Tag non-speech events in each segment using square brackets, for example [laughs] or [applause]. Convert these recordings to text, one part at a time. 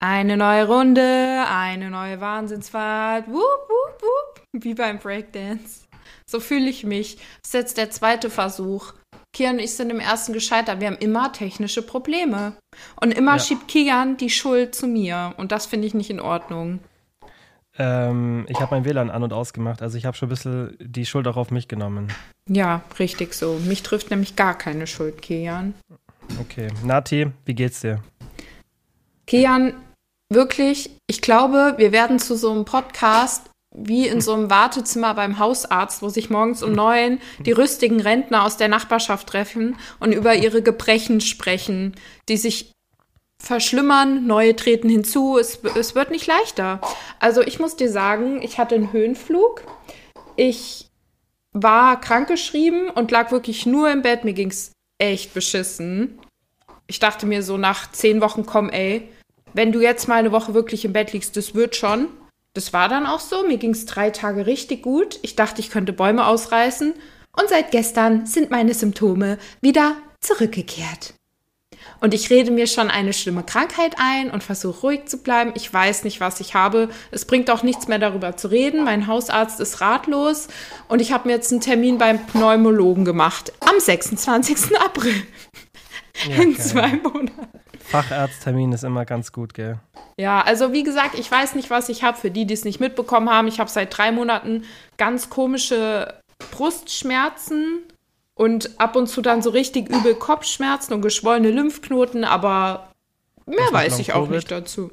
Eine neue Runde, eine neue Wahnsinnsfahrt. Wup, wup, wup. Wie beim Breakdance. So fühle ich mich. Das ist jetzt der zweite Versuch. Kian und ich sind im ersten gescheitert. Wir haben immer technische Probleme. Und immer ja. schiebt Kian die Schuld zu mir. Und das finde ich nicht in Ordnung. Ähm, ich habe mein WLAN an- und ausgemacht. Also ich habe schon ein bisschen die Schuld auch auf mich genommen. Ja, richtig so. Mich trifft nämlich gar keine Schuld, Kian. Okay. Nati, wie geht's dir? Kian, wirklich, ich glaube, wir werden zu so einem Podcast wie in so einem Wartezimmer beim Hausarzt, wo sich morgens um neun die rüstigen Rentner aus der Nachbarschaft treffen und über ihre Gebrechen sprechen, die sich verschlimmern, neue treten hinzu. Es, es wird nicht leichter. Also ich muss dir sagen, ich hatte einen Höhenflug. Ich war krankgeschrieben und lag wirklich nur im Bett. Mir ging es echt beschissen. Ich dachte mir so nach zehn Wochen, komm, ey, wenn du jetzt mal eine Woche wirklich im Bett liegst, das wird schon. Das war dann auch so. Mir ging es drei Tage richtig gut. Ich dachte, ich könnte Bäume ausreißen. Und seit gestern sind meine Symptome wieder zurückgekehrt. Und ich rede mir schon eine schlimme Krankheit ein und versuche ruhig zu bleiben. Ich weiß nicht, was ich habe. Es bringt auch nichts mehr darüber zu reden. Mein Hausarzt ist ratlos und ich habe mir jetzt einen Termin beim Pneumologen gemacht am 26. April. Ja, In geil. zwei Monaten. Facharzttermin ist immer ganz gut, gell? Ja, also wie gesagt, ich weiß nicht, was ich habe. Für die, die es nicht mitbekommen haben, ich habe seit drei Monaten ganz komische Brustschmerzen und ab und zu dann so richtig übel Kopfschmerzen und geschwollene Lymphknoten, aber mehr weiß ich auch nicht dazu.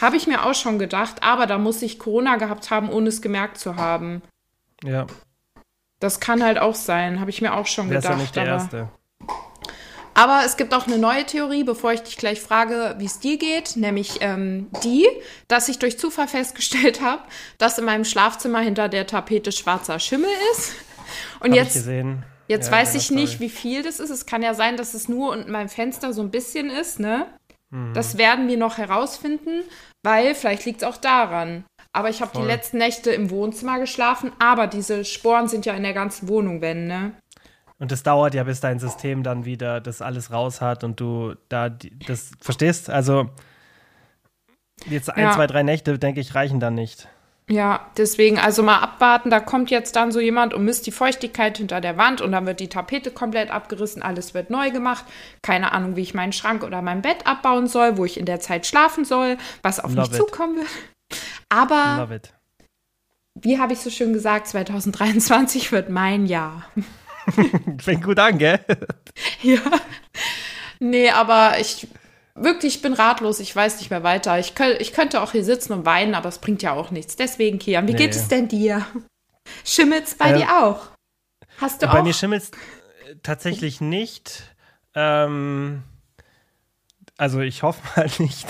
Habe ich mir auch schon gedacht, aber da muss ich Corona gehabt haben, ohne es gemerkt zu haben. Ja. Das kann halt auch sein, habe ich mir auch schon Wär's gedacht. Ja nicht der Erste. Aber es gibt auch eine neue Theorie, bevor ich dich gleich frage, wie es dir geht, nämlich ähm, die, dass ich durch Zufall festgestellt [laughs] habe, dass in meinem Schlafzimmer hinter der Tapete schwarzer Schimmel ist. Und hab jetzt, ich jetzt ja, weiß ich nicht, wie viel das ist. Es kann ja sein, dass es nur unten meinem Fenster so ein bisschen ist, ne? Mhm. Das werden wir noch herausfinden, weil vielleicht liegt es auch daran. Aber ich habe die letzten Nächte im Wohnzimmer geschlafen, aber diese Sporen sind ja in der ganzen Wohnung, wenn, ne? Und das dauert ja, bis dein System dann wieder das alles raus hat und du da das verstehst. Also jetzt ein, ja. zwei, drei Nächte, denke ich, reichen dann nicht. Ja, deswegen also mal abwarten. Da kommt jetzt dann so jemand und misst die Feuchtigkeit hinter der Wand und dann wird die Tapete komplett abgerissen, alles wird neu gemacht. Keine Ahnung, wie ich meinen Schrank oder mein Bett abbauen soll, wo ich in der Zeit schlafen soll, was auf Love mich it. zukommen wird. Aber wie habe ich so schön gesagt, 2023 wird mein Jahr. [laughs] Fängt gut an, gell? [laughs] ja. Nee, aber ich wirklich, ich bin ratlos, ich weiß nicht mehr weiter. Ich, könnt, ich könnte auch hier sitzen und weinen, aber es bringt ja auch nichts. Deswegen, Kian, wie nee. geht es denn dir? Schimmelt's bei äh, dir auch? Hast du bei auch? Bei mir schimmelt's tatsächlich nicht. Ähm, also ich hoffe mal [laughs] nicht,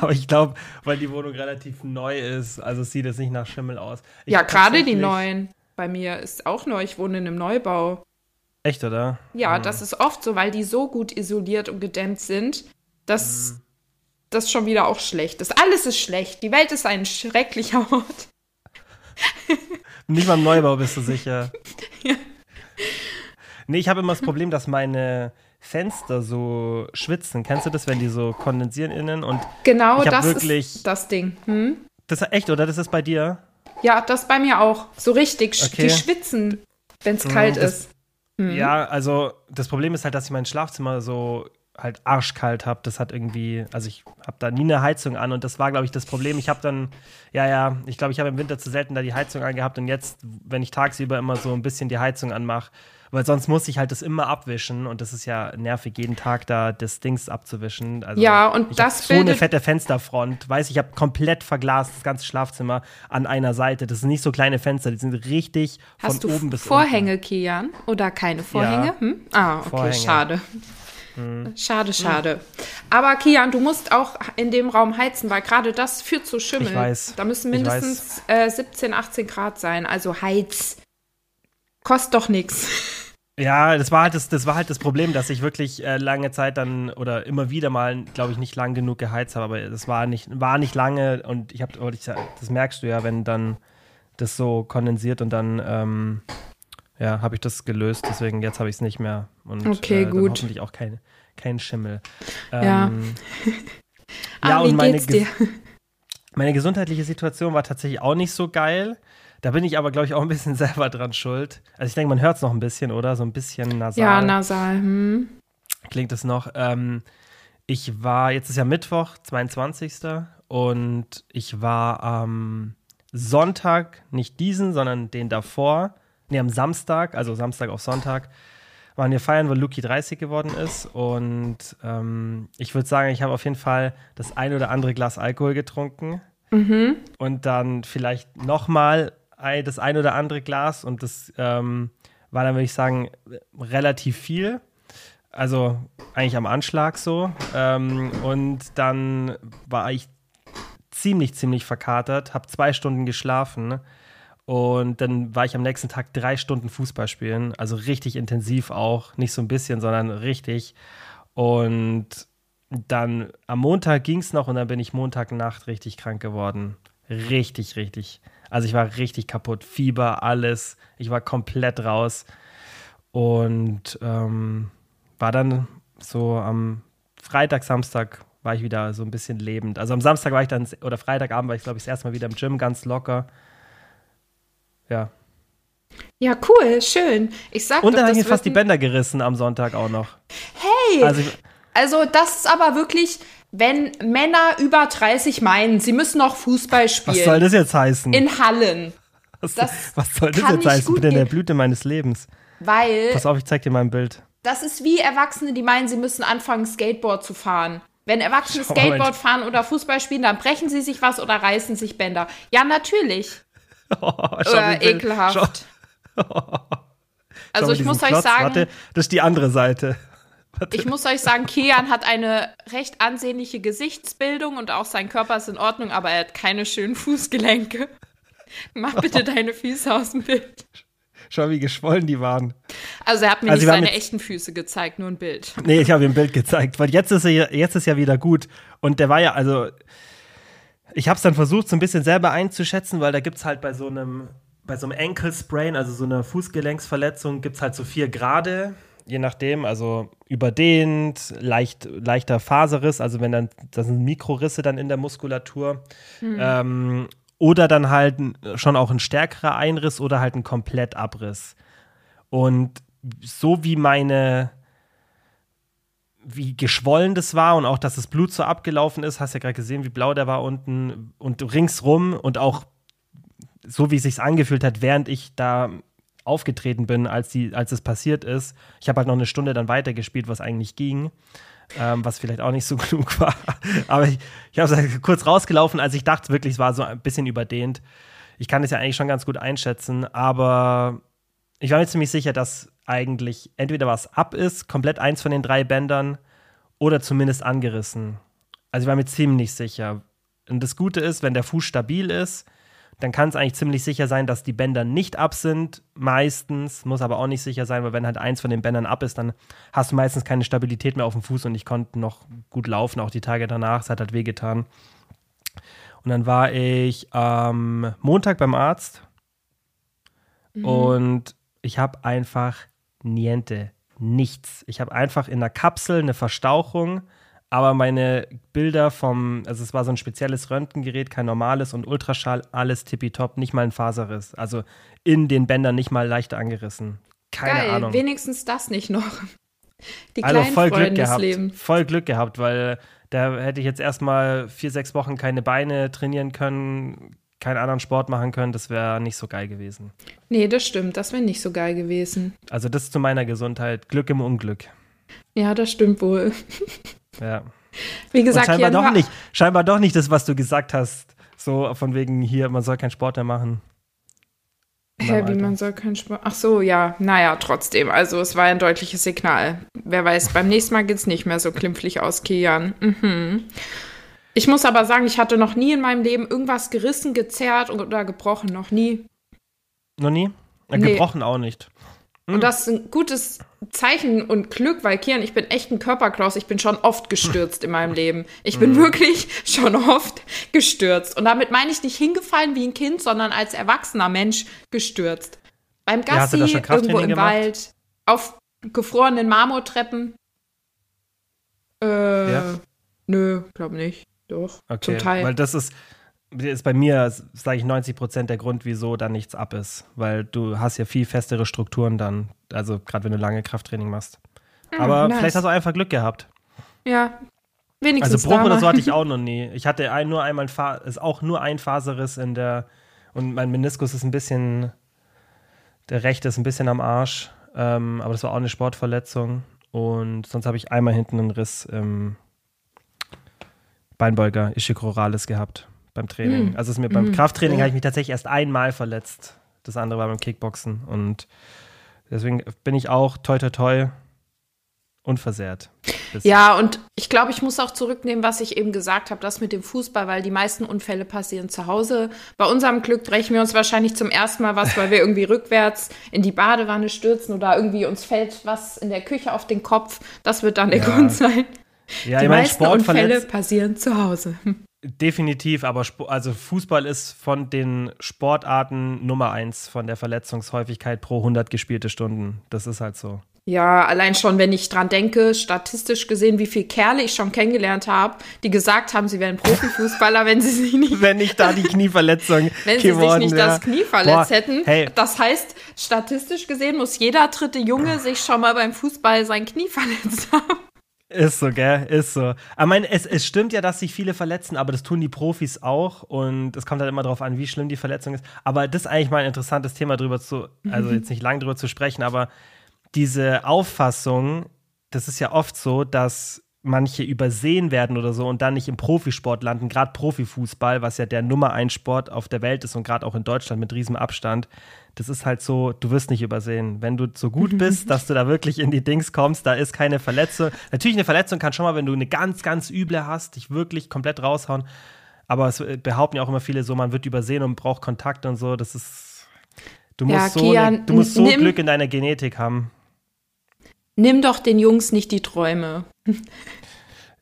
aber ich glaube, weil die Wohnung relativ neu ist, also sieht es nicht nach Schimmel aus. Ich ja, gerade die neuen. Bei mir ist auch neu, ich wohne in einem Neubau. Echt, oder? Ja, mhm. das ist oft so, weil die so gut isoliert und gedämmt sind, dass mhm. das schon wieder auch schlecht ist. Alles ist schlecht. Die Welt ist ein schrecklicher Ort. [laughs] Nicht mal im Neubau bist du sicher. [laughs] ja. Nee, ich habe immer das Problem, dass meine Fenster so schwitzen. Kennst du das, wenn die so kondensieren innen? Und genau das wirklich, ist das Ding. Hm? Das ist echt, oder? Das ist bei dir? Ja, das bei mir auch. So richtig. Okay. Die schwitzen, wenn es mhm, kalt ist. Mhm. Ja, also das Problem ist halt, dass ich mein Schlafzimmer so halt arschkalt habe. Das hat irgendwie, also ich habe da nie eine Heizung an und das war, glaube ich, das Problem. Ich habe dann, ja, ja, ich glaube, ich habe im Winter zu selten da die Heizung angehabt und jetzt, wenn ich tagsüber immer so ein bisschen die Heizung anmache, weil sonst muss ich halt das immer abwischen und das ist ja nervig, jeden Tag da das Dings abzuwischen. Also ja, und das so eine fette Fensterfront. Weiß ich habe komplett verglast das ganze Schlafzimmer an einer Seite. Das sind nicht so kleine Fenster, die sind richtig Hast von oben bis Vorhänge, unten. Kian? Oder keine Vorhänge? Ja. Hm? Ah, okay, Vorhänge. schade. Hm. Schade, schade. Hm. Aber Kian, du musst auch in dem Raum heizen, weil gerade das führt zu Schimmel. Ich weiß. Da müssen mindestens äh, 17, 18 Grad sein. Also heiz. Kostet doch nichts. Ja, das war halt das, das war halt das Problem, dass ich wirklich äh, lange Zeit dann oder immer wieder mal, glaube ich, nicht lang genug geheizt habe, aber das war nicht, war nicht lange und ich habe, das merkst du ja, wenn dann das so kondensiert und dann ähm, ja, habe ich das gelöst, deswegen jetzt habe ich es nicht mehr und okay, äh, gut. hoffentlich auch kein, kein Schimmel. Ähm, [laughs] ja. Ja, ah, und meine, meine gesundheitliche Situation war tatsächlich auch nicht so geil. Da bin ich aber, glaube ich, auch ein bisschen [laughs] selber dran schuld. Also ich denke, man hört es noch ein bisschen, oder? So ein bisschen nasal. Ja, nasal. Hm. klingt es noch. Ähm, ich war, jetzt ist ja Mittwoch, 22. Und ich war am Sonntag, nicht diesen, sondern den davor, nee, am Samstag, also Samstag auf Sonntag, waren wir feiern, weil Luki 30 geworden ist. Und ähm, ich würde sagen, ich habe auf jeden Fall das ein oder andere Glas Alkohol getrunken. Und dann vielleicht nochmal das ein oder andere Glas. Und das ähm, war dann, würde ich sagen, relativ viel. Also eigentlich am Anschlag so. Ähm, und dann war ich ziemlich, ziemlich verkatert, habe zwei Stunden geschlafen. Und dann war ich am nächsten Tag drei Stunden Fußball spielen. Also richtig intensiv auch. Nicht so ein bisschen, sondern richtig. Und dann am Montag ging es noch und dann bin ich Montagnacht richtig krank geworden. Richtig, richtig. Also ich war richtig kaputt. Fieber, alles. Ich war komplett raus. Und ähm, war dann so am Freitag, Samstag war ich wieder so ein bisschen lebend. Also am Samstag war ich dann, oder Freitagabend war ich, glaube ich, das erste Mal wieder im Gym, ganz locker. Ja. Ja, cool, schön. Ich sag Und dann habe ich fast die Bänder gerissen am Sonntag auch noch. Hey, Also Also das ist aber wirklich, wenn Männer über 30 meinen, sie müssen noch Fußball was soll spielen das jetzt heißen? in Hallen, was, was soll das jetzt heißen? Ich bin in der. Blüte meines Lebens. weil Pass auf, ich zeig dir mal ein Bild. das ist wie Erwachsene, die meinen, sie müssen anfangen, Skateboard zu fahren. Wenn Erwachsene Schau Skateboard Mensch. fahren oder Fußball spielen, dann brechen sie sich was oder reißen sich Bänder. Ja, natürlich. [laughs] Oh, Äh, ekelhaft. Schau, [laughs] Also ich muss euch Klotz. sagen, Warte, das ist die andere Seite. Ich muss euch sagen, Kian hat eine recht ansehnliche Gesichtsbildung und auch sein Körper ist in Ordnung, aber er hat keine schönen Fußgelenke. Mach [laughs] bitte deine Füße aus dem Bild. Schau, wie geschwollen die waren. Also er hat mir Also nicht seine jetzt- echten Füße gezeigt, nur ein Bild. Nee, ich habe ihm ein Bild gezeigt, weil jetzt ist er ja- jetzt ist ja wieder gut. Und der war ja, also, ich habe es dann versucht, so ein bisschen selber einzuschätzen, weil da gibt es halt bei so einem, bei so einem Ankle Sprain, also so einer Fußgelenksverletzung, gibt es halt so vier Grade, je nachdem, also überdehnt, leicht, leichter Faserriss, also wenn dann, das sind Mikrorisse dann in der Muskulatur. Ähm, oder dann halt schon auch ein stärkerer Einriss oder halt ein Komplettabriss. Und so wie meine, wie geschwollen das war und auch, dass das Blut so abgelaufen ist, hast ja gerade gesehen, wie blau der war unten und ringsrum und auch so, wie es sich angefühlt hat, während ich da aufgetreten bin, als, die, als es passiert ist. Ich habe halt noch eine Stunde dann weitergespielt, was eigentlich ging, ähm, was vielleicht auch nicht so [laughs] genug war. Aber ich, ich habe es kurz rausgelaufen, als ich dachte wirklich, es war so ein bisschen überdehnt. Ich kann es ja eigentlich schon ganz gut einschätzen, aber ich war mir ziemlich sicher, dass eigentlich entweder was ab ist, komplett eins von den drei Bändern, oder zumindest angerissen. Also ich war mir ziemlich sicher. Und das Gute ist, wenn der Fuß stabil ist, dann kann es eigentlich ziemlich sicher sein, dass die Bänder nicht ab sind. Meistens, muss aber auch nicht sicher sein, weil wenn halt eins von den Bändern ab ist, dann hast du meistens keine Stabilität mehr auf dem Fuß und ich konnte noch gut laufen, auch die Tage danach. Es hat halt wehgetan. Und dann war ich am Montag beim Arzt und ich habe einfach niente, nichts. Ich habe einfach in der Kapsel eine Verstauchung, aber meine Bilder vom, also es war so ein spezielles Röntgengerät, kein normales und Ultraschall, alles tippitopp, nicht mal ein Faserriss. Also in den Bändern nicht mal leicht angerissen. Keine Geil, Ahnung. wenigstens das nicht noch. Die Also kleinen voll Glück Freuden des gehabt. Lebens. Voll Glück gehabt, weil da hätte ich jetzt erstmal vier, sechs Wochen keine Beine trainieren können, keinen anderen Sport machen können. Das wäre nicht so geil gewesen. Nee, das stimmt, das wäre nicht so geil gewesen. Also das zu meiner Gesundheit. Glück im Unglück. Ja, das stimmt wohl. [laughs] Ja. Wie Und gesagt, scheinbar Jan, doch nicht. Scheinbar doch nicht das, was du gesagt hast. So von wegen hier, man soll keinen Sport mehr machen. Hä, wie man soll keinen Sport. Ach so, ja, naja, trotzdem. Also es war ein deutliches Signal. Wer weiß, beim nächsten Mal geht's nicht mehr so klimpflich aus, Kian. Mhm. Ich muss aber sagen, ich hatte noch nie in meinem Leben irgendwas gerissen, gezerrt oder gebrochen. Noch nie. Noch nie? Nee. Gebrochen auch nicht. Und das ist ein gutes Zeichen und Glück, weil Kian, ich bin echt ein Körperklaus. Ich bin schon oft gestürzt in meinem Leben. Ich bin wirklich schon oft gestürzt. Und damit meine ich nicht hingefallen wie ein Kind, sondern als erwachsener Mensch gestürzt. Beim Ja, Gassi, Krafttraining irgendwo im gemacht? Wald, auf gefrorenen Marmortreppen. Äh, Ja. Nö, glaub nicht. Doch. Okay, Zum Teil. weil das ist, ist bei mir, sage ich, 90 Prozent der Grund, wieso da nichts ab ist. Weil du hast ja viel festere Strukturen dann, also gerade wenn du lange Krafttraining machst. Ah, Aber nice. vielleicht hast du einfach Glück gehabt. Ja. Wenigstens Also Bruch oder so hatte ich [laughs] auch noch nie. Ich hatte ein, nur einmal, ein ist auch nur ein Faserriss in der, und mein Meniskus ist ein bisschen, der rechte ist ein bisschen am Arsch, ähm, aber das war auch eine Sportverletzung. Und sonst habe ich einmal hinten einen Riss im Beinbeuger, Ischiochroralis gehabt beim Training. Hm. Also es ist mir beim Hm. Krafttraining habe ich mich tatsächlich erst einmal verletzt. Das andere war beim Kickboxen. Und deswegen bin ich auch toi toi toi unversehrt. Ja, und ich glaube, ich muss auch zurücknehmen, was ich eben gesagt habe, das mit dem Fußball, weil die meisten Unfälle passieren zu Hause. Bei unserem Glück brechen wir uns wahrscheinlich zum ersten Mal was, weil wir irgendwie [laughs] rückwärts in die Badewanne stürzen oder irgendwie uns fällt was in der Küche auf den Kopf. Das wird dann der Ja. Grund sein. ja die meisten Unfälle passieren zu Hause. Definitiv, aber Sp also Fußball ist von den Sportarten Nummer eins von der Verletzungshäufigkeit pro 100 gespielte Stunden. Das ist halt so. Ja, allein schon, wenn ich dran denke, statistisch gesehen, wie viele Kerle ich schon kennengelernt habe, die gesagt haben, sie wären Profifußballer, wenn sie sich nicht Wenn nicht da die Knieverletzung [laughs] Wenn sie sich geworden nicht wär. das Knie verletzt Boah, hätten. Hey, Das heißt, statistisch gesehen muss jeder dritte Junge sich schon mal beim Fußball sein Knie verletzt haben. Ist so, gell? Ist so. Aber mein, es, es stimmt ja, dass sich viele verletzen, aber das tun die Profis auch. Und es kommt halt immer darauf an, wie schlimm die Verletzung ist. Aber das ist eigentlich mal ein interessantes Thema drüber zu, also jetzt nicht lang drüber zu sprechen, aber diese Auffassung, das ist ja oft so, dass manche übersehen werden oder so und dann nicht im Profisport landen, gerade Profifußball, was ja der Nummer ein Sport auf der Welt ist und gerade auch in Deutschland mit riesem Abstand. Das ist halt so, du wirst nicht übersehen. Wenn du so gut [laughs] bist, dass du da wirklich in die Dings kommst, da ist keine Verletzung. Natürlich, eine Verletzung kann schon mal, wenn du eine ganz, ganz üble hast, dich wirklich komplett raushauen. Aber es äh, behaupten ja auch immer viele so, man wird übersehen und braucht Kontakt und so. Das ist. Du musst Ja, so, Kian, du musst so nimm- Glück in deiner Genetik haben. Nimm doch den Jungs nicht die Träume.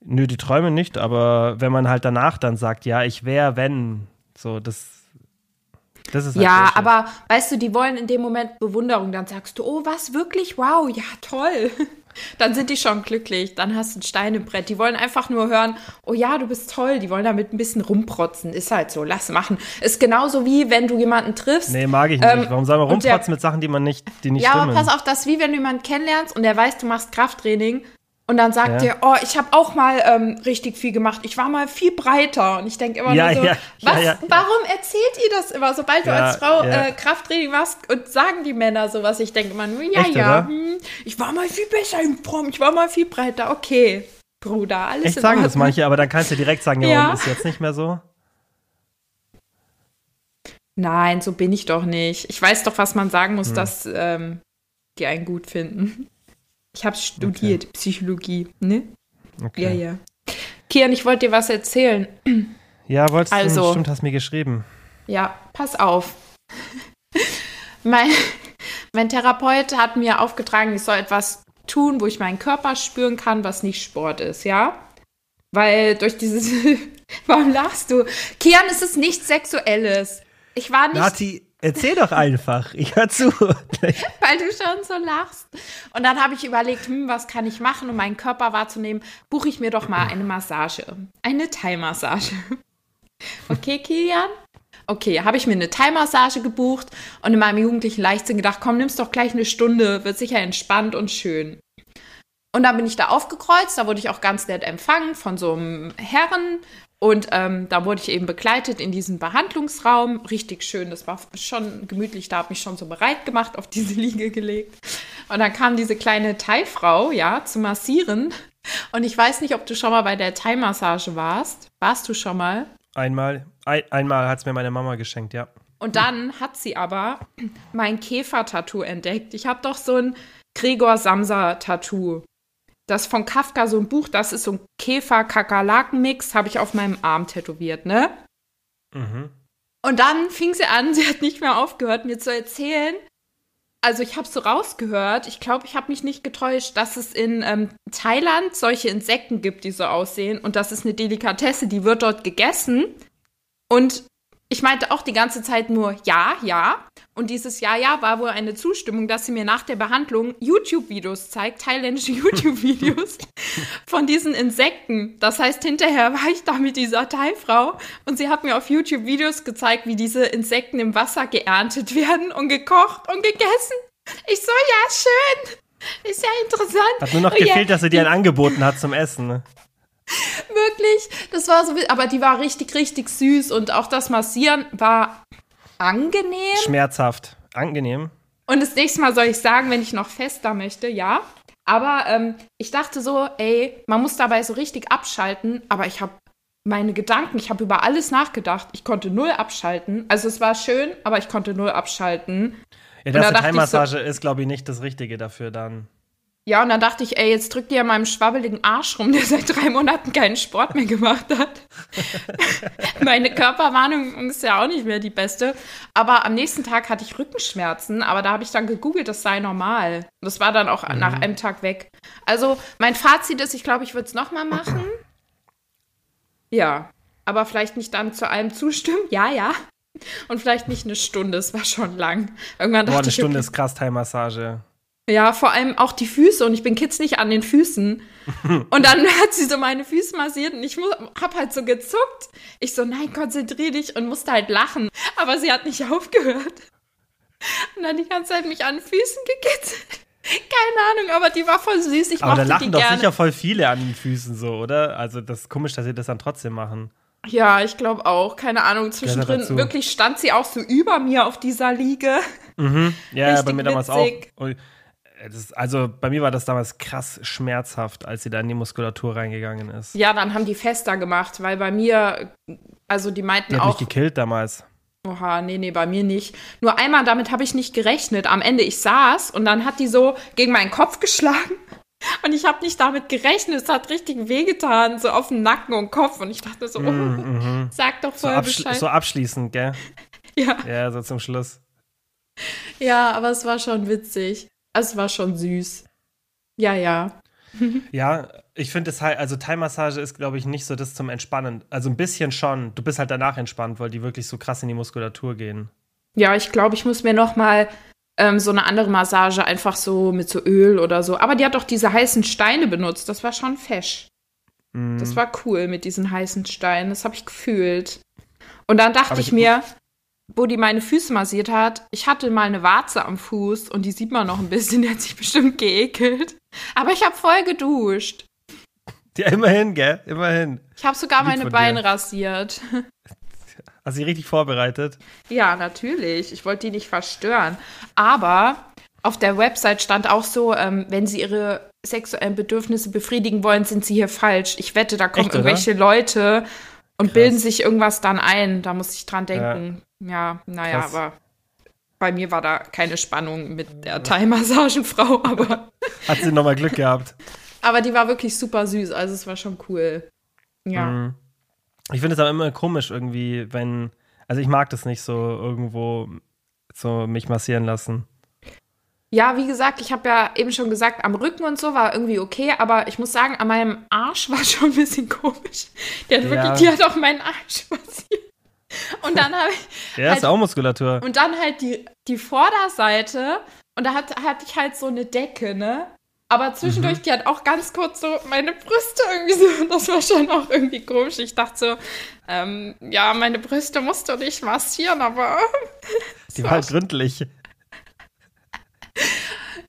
Nö, die Träume nicht, aber wenn man halt danach dann sagt, ja, ich wäre, wenn, so, das. Das ist halt ja, aber weißt du, die wollen in dem Moment Bewunderung. Dann sagst du, oh, was, wirklich? Wow, ja, toll. Dann sind die schon glücklich. Dann hast du ein Stein im Brett. Die wollen einfach nur hören, oh ja, du bist toll. Die wollen damit ein bisschen rumprotzen. Ist halt so, lass machen. Ist genauso wie, wenn du jemanden triffst. Nee, mag ich nicht. Ähm, Warum soll man und der- rumprotzen mit Sachen, die man nicht, die nicht Ja, stimmen? aber pass auf, das ist wie wenn du jemanden kennenlernst und der weiß, du machst Krafttraining und dann sagt Ja. dir, oh, ich habe auch mal ähm, richtig viel gemacht. Ich war mal viel breiter. Und ich denke immer Ja, nur so, ja, was, ja. warum erzählt ihr das immer? Sobald du als Frau äh, Krafttraining machst und sagen die Männer sowas, ich denke immer nur, ja, Echt, ja, hm, ich war mal viel besser in Form, ich war mal viel breiter. Okay, Bruder, alles Echt in sagen das Ordnung. manche, aber dann kannst du direkt sagen, ja, ist jetzt nicht mehr so? Nein, so bin ich doch nicht. Ich weiß doch, was man sagen Hm. muss, dass ähm, die einen gut finden. Ich habe studiert, Psychologie, ne? Okay. Ja, ja. Kian, ich wollte dir was erzählen. [clears throat] Ja, wolltest Also- du, stimmt, hast mir geschrieben. Ja, pass auf. [laughs] mein, mein Therapeut hat mir aufgetragen, ich soll etwas tun, wo ich meinen Körper spüren kann, was nicht Sport ist, ja? Weil durch dieses. [laughs] Warum lachst du? Kian, es ist nichts Sexuelles. Ich war nicht Nati, erzähl doch einfach. Ich hör zu. [laughs] weil du schon so lachst. Und dann habe ich überlegt, hm, was kann ich machen, um meinen Körper wahrzunehmen? Buche ich mir doch mal eine Massage. Eine Thai-Massage. Okay, Kilian? Okay, habe ich mir eine Thai-Massage gebucht und in meinem jugendlichen Leichtsinn gedacht, komm, nimm's doch gleich eine Stunde, wird sicher entspannt und schön. Und dann bin ich da aufgekreuzt, da wurde ich auch ganz nett empfangen von so einem Herren. Und ähm, da wurde ich eben begleitet in diesen Behandlungsraum. Richtig schön, das war schon gemütlich, da habe ich schon so bereit gemacht, auf diese [laughs] Liege gelegt. Und dann kam diese kleine Thai-Frau, ja, zu massieren. Und ich weiß nicht, ob du schon mal bei der Thai-Massage warst. Warst du schon mal? Einmal, ein, einmal hat es mir meine Mama geschenkt, ja. Und dann hat sie aber mein Käfer-Tattoo entdeckt. Ich habe doch so ein Gregor Samsa-Tattoo. Das von Kafka, so ein Buch, das ist so ein Käfer-Kakerlaken-Mix, habe ich auf meinem Arm tätowiert, ne? Mhm. Und dann fing sie an, [laughs] sie hat nicht mehr aufgehört, mir zu erzählen. Also ich habe so rausgehört, ich glaube, ich habe mich nicht getäuscht, dass es in ähm, Thailand solche Insekten gibt, die so aussehen. Und das ist eine Delikatesse, die wird dort gegessen. Und ich meinte auch die ganze Zeit nur ja, ja. Und dieses Ja, ja war wohl eine Zustimmung, dass sie mir nach der Behandlung YouTube-Videos zeigt, thailändische [laughs] YouTube-Videos von diesen Insekten. Das heißt, hinterher [laughs] war ich da mit dieser Thai-Frau und sie hat mir auf YouTube Videos gezeigt, wie diese Insekten im Wasser geerntet werden und gekocht und gegessen. Ich so, ja, schön. Ist ja interessant. Hat nur noch Und ja, gefehlt, dass sie dir ein angeboten hat zum Essen. Ne? Wirklich, das war so, aber die war richtig, richtig süß und auch das Massieren war angenehm. Schmerzhaft. Angenehm. Und das nächste Mal soll ich sagen, wenn ich noch fester möchte, ja. Aber ähm, ich dachte so, ey, man muss dabei so richtig abschalten, aber ich habe meine Gedanken, ich habe über alles nachgedacht. Ich konnte null abschalten. Also es war schön, aber ich konnte null abschalten. Ja, da das ich Thai-Massage ist, glaube ich, nicht das Richtige dafür dann. Ja, und dann dachte ich, ey, jetzt drückt ihr an meinem schwabbeligen Arsch rum, der seit drei Monaten keinen Sport mehr gemacht hat. [laughs] Meine Körperwarnung ist ja auch nicht mehr die beste. Aber am nächsten Tag hatte ich Rückenschmerzen, aber da habe ich dann gegoogelt, das sei normal. Und das war dann auch nach einem Tag weg. Also, mein Fazit ist, ich glaube, ich würde es nochmal machen. Ja, aber vielleicht nicht dann zu allem zustimmen. Ja, ja. Und vielleicht nicht eine Stunde, es war schon lang. Irgendwann Boah, dachte eine ich, Stunde okay, ist krass Thai-Massage. Ja, vor allem auch die Füße und ich bin kitzlig an den Füßen. [laughs] Und dann hat sie so meine Füße massiert und ich mu- hab halt so gezuckt. Ich so, nein, konzentrier dich und musste halt lachen. Aber sie hat nicht [laughs] aufgehört. Und dann die ganze Zeit mich an den Füßen gekitzelt. Keine Ahnung, aber die war voll süß. Ich Aber da lachen doch gerne. sicher voll viele an den Füßen so, oder? Also das ist komisch, dass sie das dann trotzdem machen. Ja, ich glaube auch. Keine Ahnung. Zwischendrin dazu. wirklich stand sie auch so über mir auf dieser Liege. Ja, ja, [laughs] Richtig bei mir damals witzig. auch. Und das also bei mir war das damals krass schmerzhaft, als sie da in die Muskulatur reingegangen ist. Ja, dann haben die fester gemacht, weil bei mir, also die meinten Die hat mich auch, gekillt damals. Oha, nee, nee, bei mir nicht. Nur einmal, damit habe ich nicht gerechnet. Am Ende, ich saß und dann hat die so gegen meinen Kopf geschlagen. [laughs] Und ich habe nicht damit gerechnet. Es hat richtig wehgetan, so auf den Nacken und Kopf. Und ich dachte so, oh, sag doch So, vorher abschli Bescheid. so abschließend, gell? [laughs] ja. Ja, so zum Schluss. ja, aber es war schon witzig. Es war schon süß. Ja, ja. [laughs] Ja, ich finde es halt, also Thai-Massage ist, glaube ich, nicht so das zum Entspannen. Also ein bisschen schon. Du bist halt danach entspannt, weil die wirklich so krass in die Muskulatur gehen. Ja, ich glaube, ich muss mir noch mal ähm, so eine andere Massage einfach so mit so Öl oder so. Aber die hat doch diese heißen Steine benutzt. Das war schon fesch. Mhm. Das war cool mit diesen heißen Steinen. Das habe ich gefühlt. Und dann dachte ich, ich- mir, wo die meine Füße massiert hat, ich hatte mal eine Warze am Fuß und die sieht man noch ein bisschen. [laughs] Die hat sich bestimmt geekelt. Aber ich habe voll geduscht. Ja, immerhin, gell? Immerhin. Ich habe sogar Lieb meine Beine dir. rasiert. [laughs] Hast du dich richtig vorbereitet? Ja, natürlich. Ich wollte die nicht verstören. Aber auf der Website stand auch so, ähm, wenn sie ihre sexuellen Bedürfnisse befriedigen wollen, sind sie hier falsch. Ich wette, da kommen Echt, irgendwelche Leute und Krass. bilden sich irgendwas dann ein. Da muss ich dran denken. Ja, naja, Krass. aber bei mir war da keine Spannung mit der Thai-Massagenfrau, [laughs] aber, Hat sie nochmal Glück gehabt. aber die war wirklich super süß. Also es war schon cool. Ja. Mhm. Ich finde es aber immer komisch irgendwie, wenn, also ich mag das nicht so irgendwo so mich massieren lassen. Ja, wie gesagt, ich habe ja eben schon gesagt, am Rücken und so war irgendwie okay, aber ich muss sagen, an meinem Arsch [laughs] war schon ein bisschen komisch. Die hat Ja. wirklich, die hat auch meinen Arsch massiert. Und dann habe ich, Ja, Halt- ist auch Muskulatur. und dann halt die, die Vorderseite und da hat, hatte ich halt so eine Decke, ne? Aber zwischendurch, die hat auch ganz kurz so meine Brüste irgendwie so, und [laughs] das war schon auch irgendwie komisch. Ich dachte so, ähm, ja, meine Brüste musst du nicht massieren, aber [laughs] Die war halt gründlich.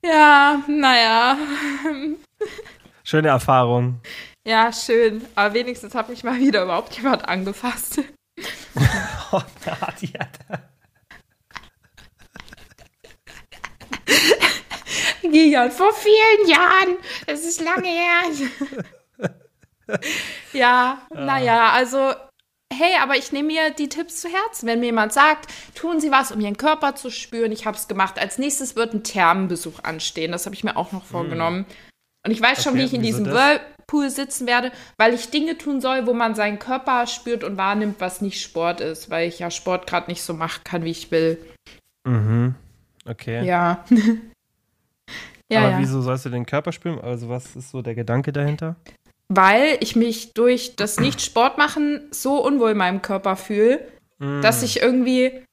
ja, naja. Schöne Erfahrung. Ja, schön. Aber wenigstens hat mich mal wieder überhaupt jemand angefasst. Oh, Nadia. Gigan, vor vielen Jahren. Das ist lange her. [laughs] ja, naja, also, hey, aber ich nehme mir die Tipps zu Herzen. Wenn mir jemand sagt, tun Sie was, um Ihren Körper zu spüren, ich habe es gemacht. Als nächstes wird ein Thermenbesuch anstehen. Das habe ich mir auch noch vorgenommen. Und ich weiß schon, Okay, wie ich in diesem? Whirlpool sitzen werde, weil ich Dinge tun soll, wo man seinen Körper spürt und wahrnimmt, was nicht Sport ist, weil ich ja Sport gerade nicht so machen kann, wie ich will. Mhm. Okay. Ja. [laughs] ja, Aber ja. wieso sollst du den Körper spüren? Also, was ist so der Gedanke dahinter? Weil ich mich durch das Nicht-Sport machen so unwohl in meinem Körper fühle, Mhm. dass ich irgendwie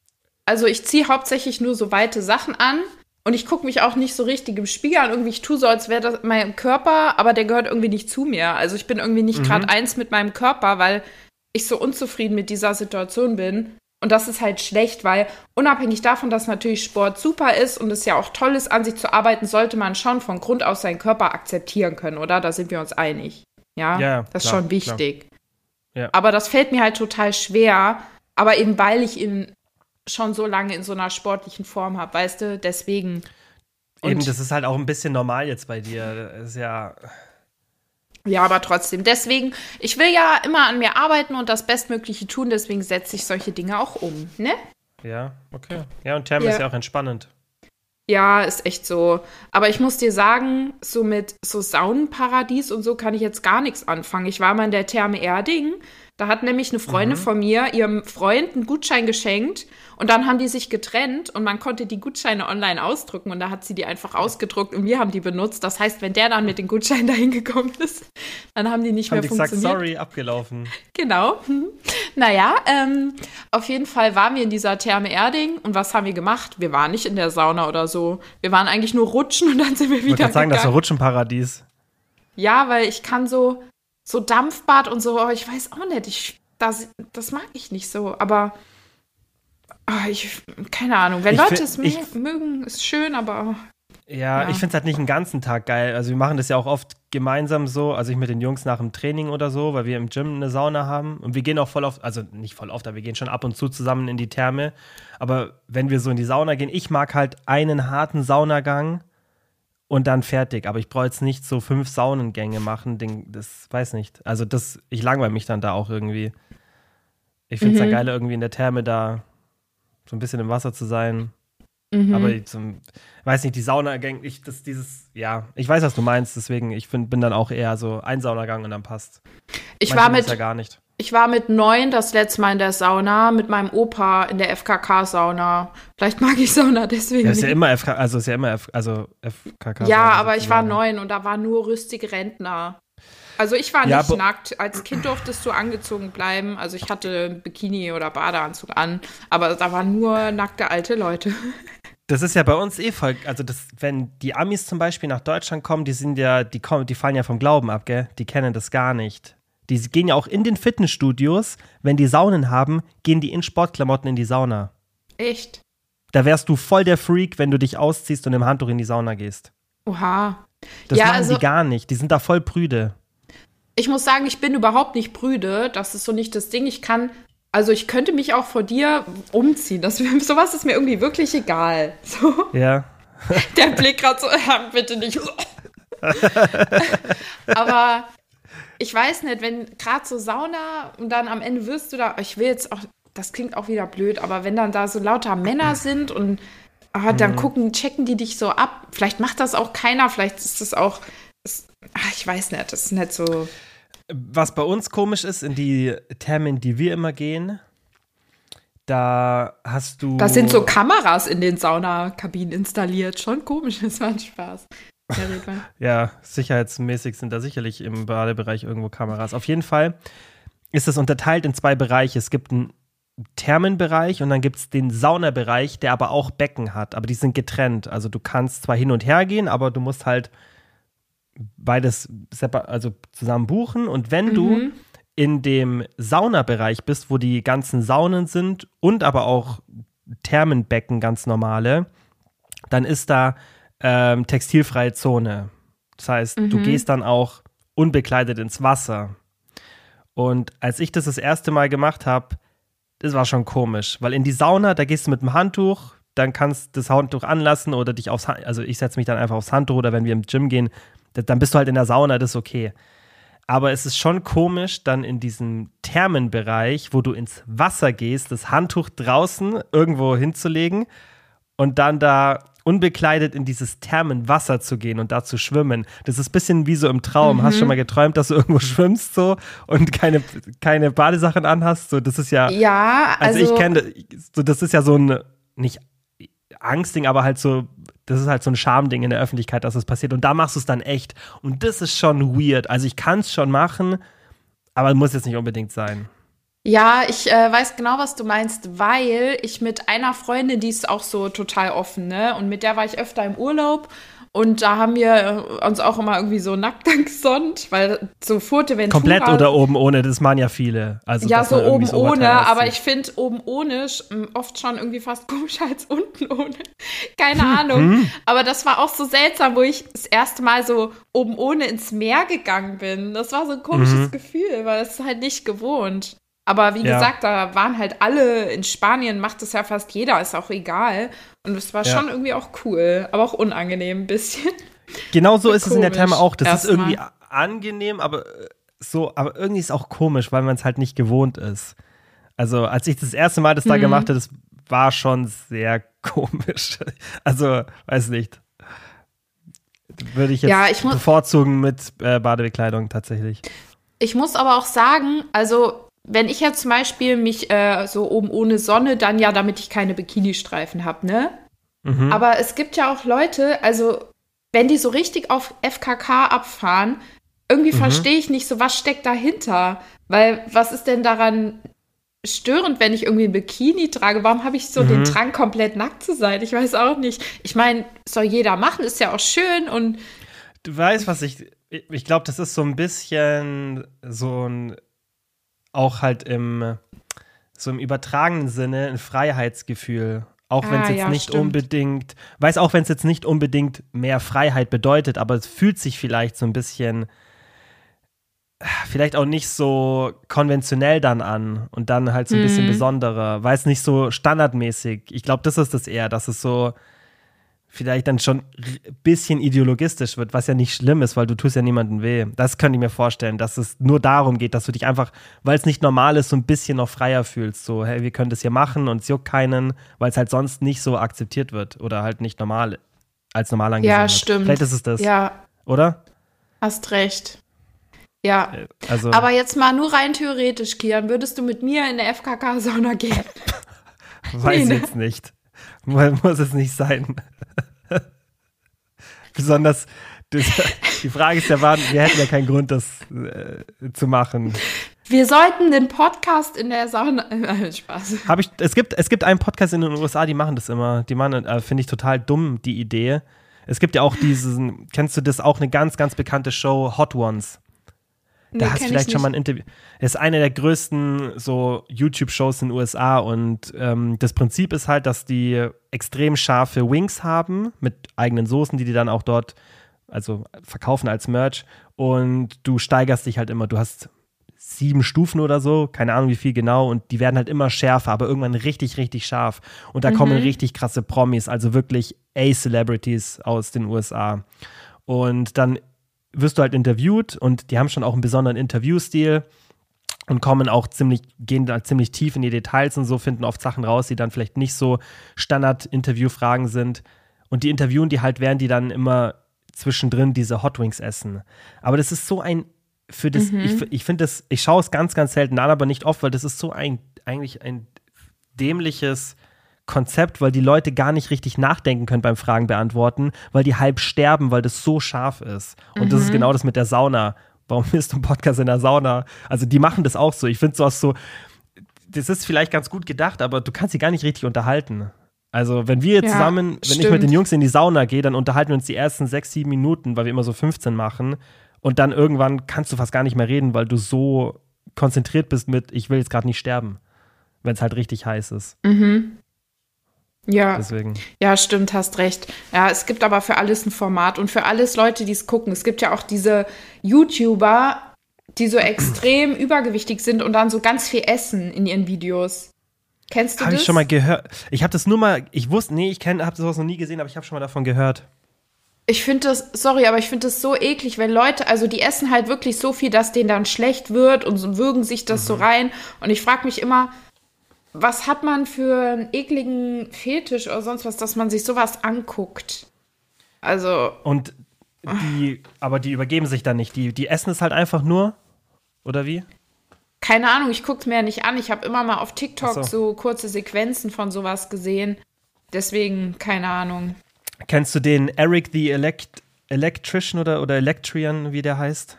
Also ich ziehe hauptsächlich nur so weite Sachen an und ich gucke mich auch nicht so richtig im Spiegel an. Irgendwie, ich tue so, als wäre das mein Körper, aber der gehört irgendwie nicht zu mir. Also ich bin irgendwie nicht mhm. gerade eins mit meinem Körper, weil ich so unzufrieden mit dieser Situation bin. Und das ist halt schlecht, weil unabhängig davon, dass natürlich Sport super ist und es ja auch toll ist, an sich zu arbeiten, sollte man schon von Grund aus seinen Körper akzeptieren können, oder? Da sind wir uns einig. Ja, ja das ist klar, schon wichtig. Ja. Aber das fällt mir halt total schwer, aber eben weil ich ihn schon so lange in so einer sportlichen Form habe, weißt du, deswegen. Und eben, das ist halt auch ein bisschen normal jetzt bei dir. Das ist ja. Ja, aber trotzdem. Deswegen, ich will ja immer an mir arbeiten und das Bestmögliche tun, deswegen setze ich solche Dinge auch um, ne? Ja, okay. Ja, und Therme ja. ist ja auch entspannend. Ja, ist echt so. Aber ich muss dir sagen, so mit so Saunenparadies und so kann ich jetzt gar nichts anfangen. Ich war mal in der Therme Erding. Da hat nämlich eine Freundin mhm. von mir ihrem Freund einen Gutschein geschenkt und dann haben die sich getrennt und man konnte die Gutscheine online ausdrucken und da hat sie die einfach ausgedruckt und wir haben die benutzt. Das heißt, wenn der dann mit den Gutscheinen [laughs] dahin gekommen ist, dann haben die nicht haben mehr die funktioniert. Gesagt, sorry, abgelaufen. Genau. Naja, ähm, auf jeden Fall waren wir in dieser Therme Erding und was haben wir gemacht? Wir waren nicht in der Sauna oder so. Wir waren eigentlich nur rutschen und dann sind wir wieder. Ich würde sagen, das war Rutschenparadies. Ja, weil ich kann so, so Dampfbad und so, aber ich weiß auch nicht, ich, das, das mag ich nicht so, aber Oh, ich, keine Ahnung. Wenn ich Leute es ich, mögen, ist schön, aber. Ja, ja. ich finde es halt nicht den ganzen Tag geil. Also, wir machen das ja auch oft gemeinsam so. Also, ich mit den Jungs nach dem Training oder so, weil wir im Gym eine Sauna haben. Und wir gehen auch voll oft, also nicht voll oft, aber wir gehen schon ab und zu zusammen in die Therme. Aber wenn wir so in die Sauna gehen, ich mag halt einen harten Saunagang und dann fertig. Aber ich brauche jetzt nicht so fünf Saunengänge machen. Das weiß nicht. Also, das, ich langweile mich dann da auch irgendwie. Ich finde es mhm. dann geil, irgendwie in der Therme da so ein bisschen im Wasser zu sein. Mhm. Aber zum, weiß nicht, die Saunagang, ich, das, dieses, ja, ich weiß, was du meinst, deswegen, ich find, bin dann auch eher so ein Saunagang und dann passt. Ich Manche war mit, ja gar nicht. Ich war mit neun das letzte Mal in der Sauna, mit meinem Opa in der FKK-Sauna. Vielleicht mag ich Sauna deswegen. Ja, ist ja immer FK, also ist ja immer F, also FKK. Ja, aber ich war neun und da waren nur rüstige Rentner. Also ich war nicht ja, nackt. Als Kind durftest du angezogen bleiben. Also ich hatte Bikini oder Badeanzug an, aber da waren nur nackte alte Leute. Das ist ja bei uns eh voll, also das, wenn die Amis zum Beispiel nach Deutschland kommen, die sind ja, die kommen, die fallen ja vom Glauben ab, gell? Die kennen das gar nicht. Die gehen ja auch in den Fitnessstudios, wenn die Saunen haben, gehen die in Sportklamotten in die Sauna. Echt? Da wärst du voll der Freak, wenn du dich ausziehst und im Handtuch in die Sauna gehst. Oha. Das ja, machen also, die gar nicht. Die sind da voll prüde ich muss sagen, ich bin überhaupt nicht prüde. Das ist so nicht das Ding. Ich kann, also ich könnte mich auch vor dir umziehen. Das, [laughs] sowas ist mir irgendwie wirklich egal. [laughs] So. Ja. Der Blick gerade so, [laughs] bitte nicht. Aber ich weiß nicht, wenn gerade so Sauna und dann am Ende wirst du da, ich will jetzt auch, das klingt auch wieder blöd, aber wenn dann da so lauter Männer [clears throat] sind und ah, dann mhm. gucken, checken die dich so ab. Vielleicht macht das auch keiner, vielleicht ist das auch, ist, ach, ich weiß nicht, das ist nicht so. Was bei uns komisch ist, in die Thermen, in die wir immer gehen, da hast du. Da sind so Kameras in den Saunakabinen installiert. Schon komisch, [laughs] das war ein Spaß. [laughs] ja, sicherheitsmäßig sind da sicherlich im Badebereich irgendwo Kameras. Auf jeden Fall ist es unterteilt in zwei Bereiche. Es gibt einen Thermenbereich und dann gibt es den Saunabereich, der aber auch Becken hat. Aber die sind getrennt. Also du kannst zwar hin und her gehen, aber du musst halt beides also zusammen buchen. Und wenn mhm. du in dem Saunabereich bist, wo die ganzen Saunen sind und aber auch Thermenbecken ganz normale, dann ist da ähm, textilfreie Zone. Das heißt, mhm. du gehst dann auch unbekleidet ins Wasser. Und als ich das das erste Mal gemacht habe, das war schon komisch, weil in die Sauna, da gehst du mit dem Handtuch, dann kannst du das Handtuch anlassen oder dich aufs, also ich setze mich dann einfach aufs Handtuch oder wenn wir im Gym gehen, dann bist du halt in der Sauna, das ist okay. Aber es ist schon komisch, dann in diesem Thermenbereich, wo du ins Wasser gehst, das Handtuch draußen irgendwo hinzulegen und dann da unbekleidet in dieses Thermenwasser zu gehen und da zu schwimmen. Das ist ein bisschen wie so im Traum. Mhm. Hast du schon mal geträumt, dass du irgendwo [laughs] schwimmst so und keine, keine Badesachen anhast? So, das ist ja. Ja, also. also ich kenne, so, das ist ja so ein, nicht Angstding, aber halt so das ist halt so ein Schamding in der Öffentlichkeit, dass das passiert. Und da machst du es dann echt. Und das ist schon weird. Also ich kann es schon machen, aber muss jetzt nicht unbedingt sein. Ja, ich äh, weiß genau, was du meinst, weil ich mit einer Freundin, die ist auch so total offen, ne? Und mit der war ich öfter im Urlaub und da haben wir uns auch immer irgendwie so nackt [laughs] gesonnt, weil so Fuerteventura. Komplett oder oben ohne, das machen ja viele. Also, ja, so oben so ohne, aber ich finde oben ohne oft schon irgendwie fast komischer als unten ohne. [laughs] Keine hm, Ahnung. Hm. Aber das war auch so seltsam, wo ich das erste Mal so oben ohne ins Meer gegangen bin. Das war so ein komisches mhm. Gefühl, weil ist halt nicht gewohnt. Aber wie ja. gesagt, da waren halt alle in Spanien, macht das ja fast jeder, ist auch egal. Und es war ja. schon irgendwie auch cool, aber auch unangenehm ein bisschen. [laughs] Genau so ist komisch. es in der Therme auch. Das ist irgendwie angenehm, aber äh, so, aber irgendwie ist es auch komisch, weil man es halt nicht gewohnt ist. Also, als ich das erste Mal das da mhm. gemacht habe, das war schon sehr [laughs] komisch. Also, weiß nicht. Würde ich jetzt ja, ich bevorzugen mit äh, Badebekleidung tatsächlich. Ich muss aber auch sagen, also wenn ich jetzt zum Beispiel mich äh, so oben ohne Sonne, dann ja, damit ich keine Bikini-Streifen habe, ne? Mhm. Aber es gibt ja auch Leute, also wenn die so richtig auf FKK abfahren, irgendwie mhm. verstehe ich nicht so, was steckt dahinter? Weil was ist denn daran störend, wenn ich irgendwie ein Bikini trage? Warum habe ich so mhm. den Drang, komplett nackt zu sein? Ich weiß auch nicht. Ich meine, soll jeder machen, ist ja auch schön und. Du weißt, was ich. Ich glaube, das ist so ein bisschen so ein auch halt im so im übertragenen Sinne ein Freiheitsgefühl. Auch wenn es ah, jetzt ja, nicht stimmt. unbedingt, weiß auch wenn es jetzt nicht unbedingt mehr Freiheit bedeutet, aber es fühlt sich vielleicht so ein bisschen, vielleicht auch nicht so konventionell dann an und dann halt so ein mhm. bisschen besonderer, weil es nicht so standardmäßig. Ich glaube, das ist das eher, dass es so, vielleicht dann schon ein bisschen ideologistisch wird, was ja nicht schlimm ist, weil du tust ja niemandem weh. Das könnte ich mir vorstellen, dass es nur darum geht, dass du dich einfach, weil es nicht normal ist, so ein bisschen noch freier fühlst. So, hey, wir können das hier machen und es juckt keinen, weil es halt sonst nicht so akzeptiert wird oder halt nicht normal als normal angesehen ja, wird. Ja, stimmt. Vielleicht ist es das. Ja. Oder? Hast recht. Ja. Äh, also, Aber jetzt mal nur rein theoretisch, Kian, würdest du mit mir in der FKK-Sauna gehen? [laughs] Weiß nee, ne? jetzt nicht. [laughs] Muss es nicht sein. [laughs] Besonders, die Frage ist ja, wir hätten ja keinen Grund, das äh, zu machen. Wir sollten den Podcast in der Sauna. Äh, [laughs] Spaß. Hab ich, es, gibt, es gibt einen Podcast in den USA, die machen das immer. Die machen, äh, finde ich total dumm, die Idee. Es gibt ja auch diesen, kennst du das auch, eine ganz, ganz bekannte Show, Hot Ones. Da nee, hast du vielleicht schon mal ein Interview. Es ist eine der größten so YouTube-Shows in den USA und ähm, das Prinzip ist halt, dass die extrem scharfe Wings haben mit eigenen Soßen, die die dann auch dort also verkaufen als Merch und du steigerst dich halt immer. Du hast sieben Stufen oder so, keine Ahnung wie viel genau und die werden halt immer schärfer, aber irgendwann richtig, richtig scharf und da mhm. kommen richtig krasse Promis, also wirklich A-Celebrities aus den USA und dann wirst du halt interviewt und die haben schon auch einen besonderen Interviewstil und kommen auch ziemlich, gehen da ziemlich tief in die Details und so, finden oft Sachen raus, die dann vielleicht nicht so Standard-Interview-Fragen sind. Und die interviewen die halt, während die dann immer zwischendrin diese Hot Wings essen. Aber das ist so ein, für das, mhm. ich, ich finde das, ich schaue es ganz, ganz selten an, aber nicht oft, weil das ist so ein, eigentlich ein dämliches Konzept, weil die Leute gar nicht richtig nachdenken können beim Fragen beantworten, weil die halb sterben, weil das so scharf ist. Und mhm. das ist mhm. genau das mit der Sauna. Warum [laughs] bist du ein Podcast in der Sauna? Also die machen das auch so. Ich finde sowas so, das ist vielleicht ganz gut gedacht, aber du kannst sie gar nicht richtig unterhalten. Also, wenn wir ja, zusammen, wenn stimmt. ich mit den Jungs in die Sauna gehe, dann unterhalten wir uns die ersten sechs, sieben Minuten, weil wir immer so 15 machen. Und dann irgendwann kannst du fast gar nicht mehr reden, weil du so konzentriert bist mit, ich will jetzt gerade nicht sterben, wenn es halt richtig heiß ist. Mhm. Ja. Deswegen. Ja, stimmt, hast recht. Ja, es gibt aber für alles ein Format und für alles Leute, die es gucken. Es gibt ja auch diese YouTuber, die so extrem [clears throat] übergewichtig sind und dann so ganz viel essen in ihren Videos. Kennst du hab das? Habe ich schon mal gehört. Ich habe das nur mal, ich wusste, nee, ich habe sowas noch nie gesehen, aber ich habe schon mal davon gehört. Ich finde das, sorry, aber ich finde das so eklig, wenn Leute, also die essen halt wirklich so viel, dass denen dann schlecht wird und so würgen sich das mhm. so rein. Und ich frage mich immer, was hat man für einen ekligen Fetisch oder sonst was, dass man sich sowas anguckt? Also. Und die, aber die übergeben sich dann nicht. Die, die essen es halt einfach nur? Oder wie? Keine Ahnung, ich gucke es mir ja nicht an. Ich habe immer mal auf TikTok so. so kurze Sequenzen von sowas gesehen. Deswegen, keine Ahnung. Kennst du den Eric the Elect Electrician oder, oder Electrian, wie der heißt?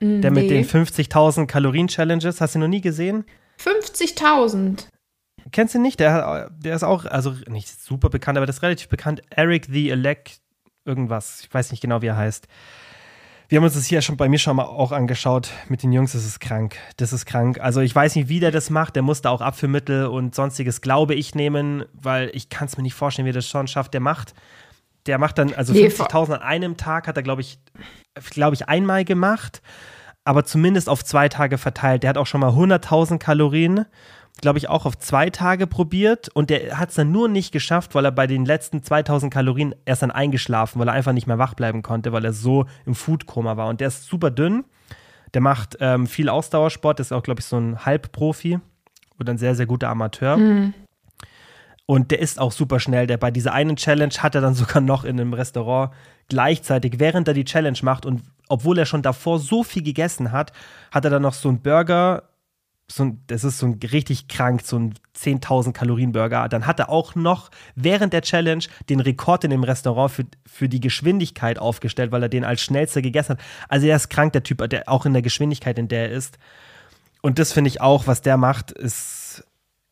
Der nee. mit den 50.000 Kalorien-Challenges. Hast du noch nie gesehen? 50.000. Kennst du nicht? Der, der ist auch, also nicht super bekannt, aber das ist relativ bekannt. Eric the Elect, irgendwas. Ich weiß nicht genau, wie er heißt. Wir haben uns das hier schon bei mir schon mal auch angeschaut. Mit den Jungs das ist krank. Das ist krank. Also ich weiß nicht, wie der das macht. Der musste auch Abführmittel und sonstiges, glaube ich, nehmen, weil ich kann es mir nicht vorstellen, wie er das schon schafft. Der macht, der macht dann, also nee, 50.000 an einem Tag hat er, glaube ich, glaube ich, einmal gemacht, aber zumindest auf zwei Tage verteilt. Der hat auch schon mal 100.000 Kalorien glaube ich, auch auf zwei Tage probiert und der hat es dann nur nicht geschafft, weil er bei den letzten 2000 Kalorien erst dann eingeschlafen, weil er einfach nicht mehr wach bleiben konnte, weil er so im Foodkoma war. Und der ist super dünn. Der macht ähm, viel Ausdauersport, ist auch, glaube ich, so ein Halbprofi oder ein sehr, sehr guter Amateur. Mhm. Und der ist auch super schnell. Der bei dieser einen Challenge hat er dann [laughs] sogar noch in einem Restaurant gleichzeitig, während er die Challenge macht und obwohl er schon davor so viel gegessen hat, hat er dann noch so einen Burger so ein, das ist so ein richtig krank, so ein 10.000 Kalorien Burger. Dann hat er auch noch während der Challenge den Rekord in dem Restaurant für, für die Geschwindigkeit aufgestellt, weil er den als schnellster gegessen hat. Also er ist krank, der Typ, der auch in der Geschwindigkeit, in der er ist. Und das finde ich auch, was der macht, ist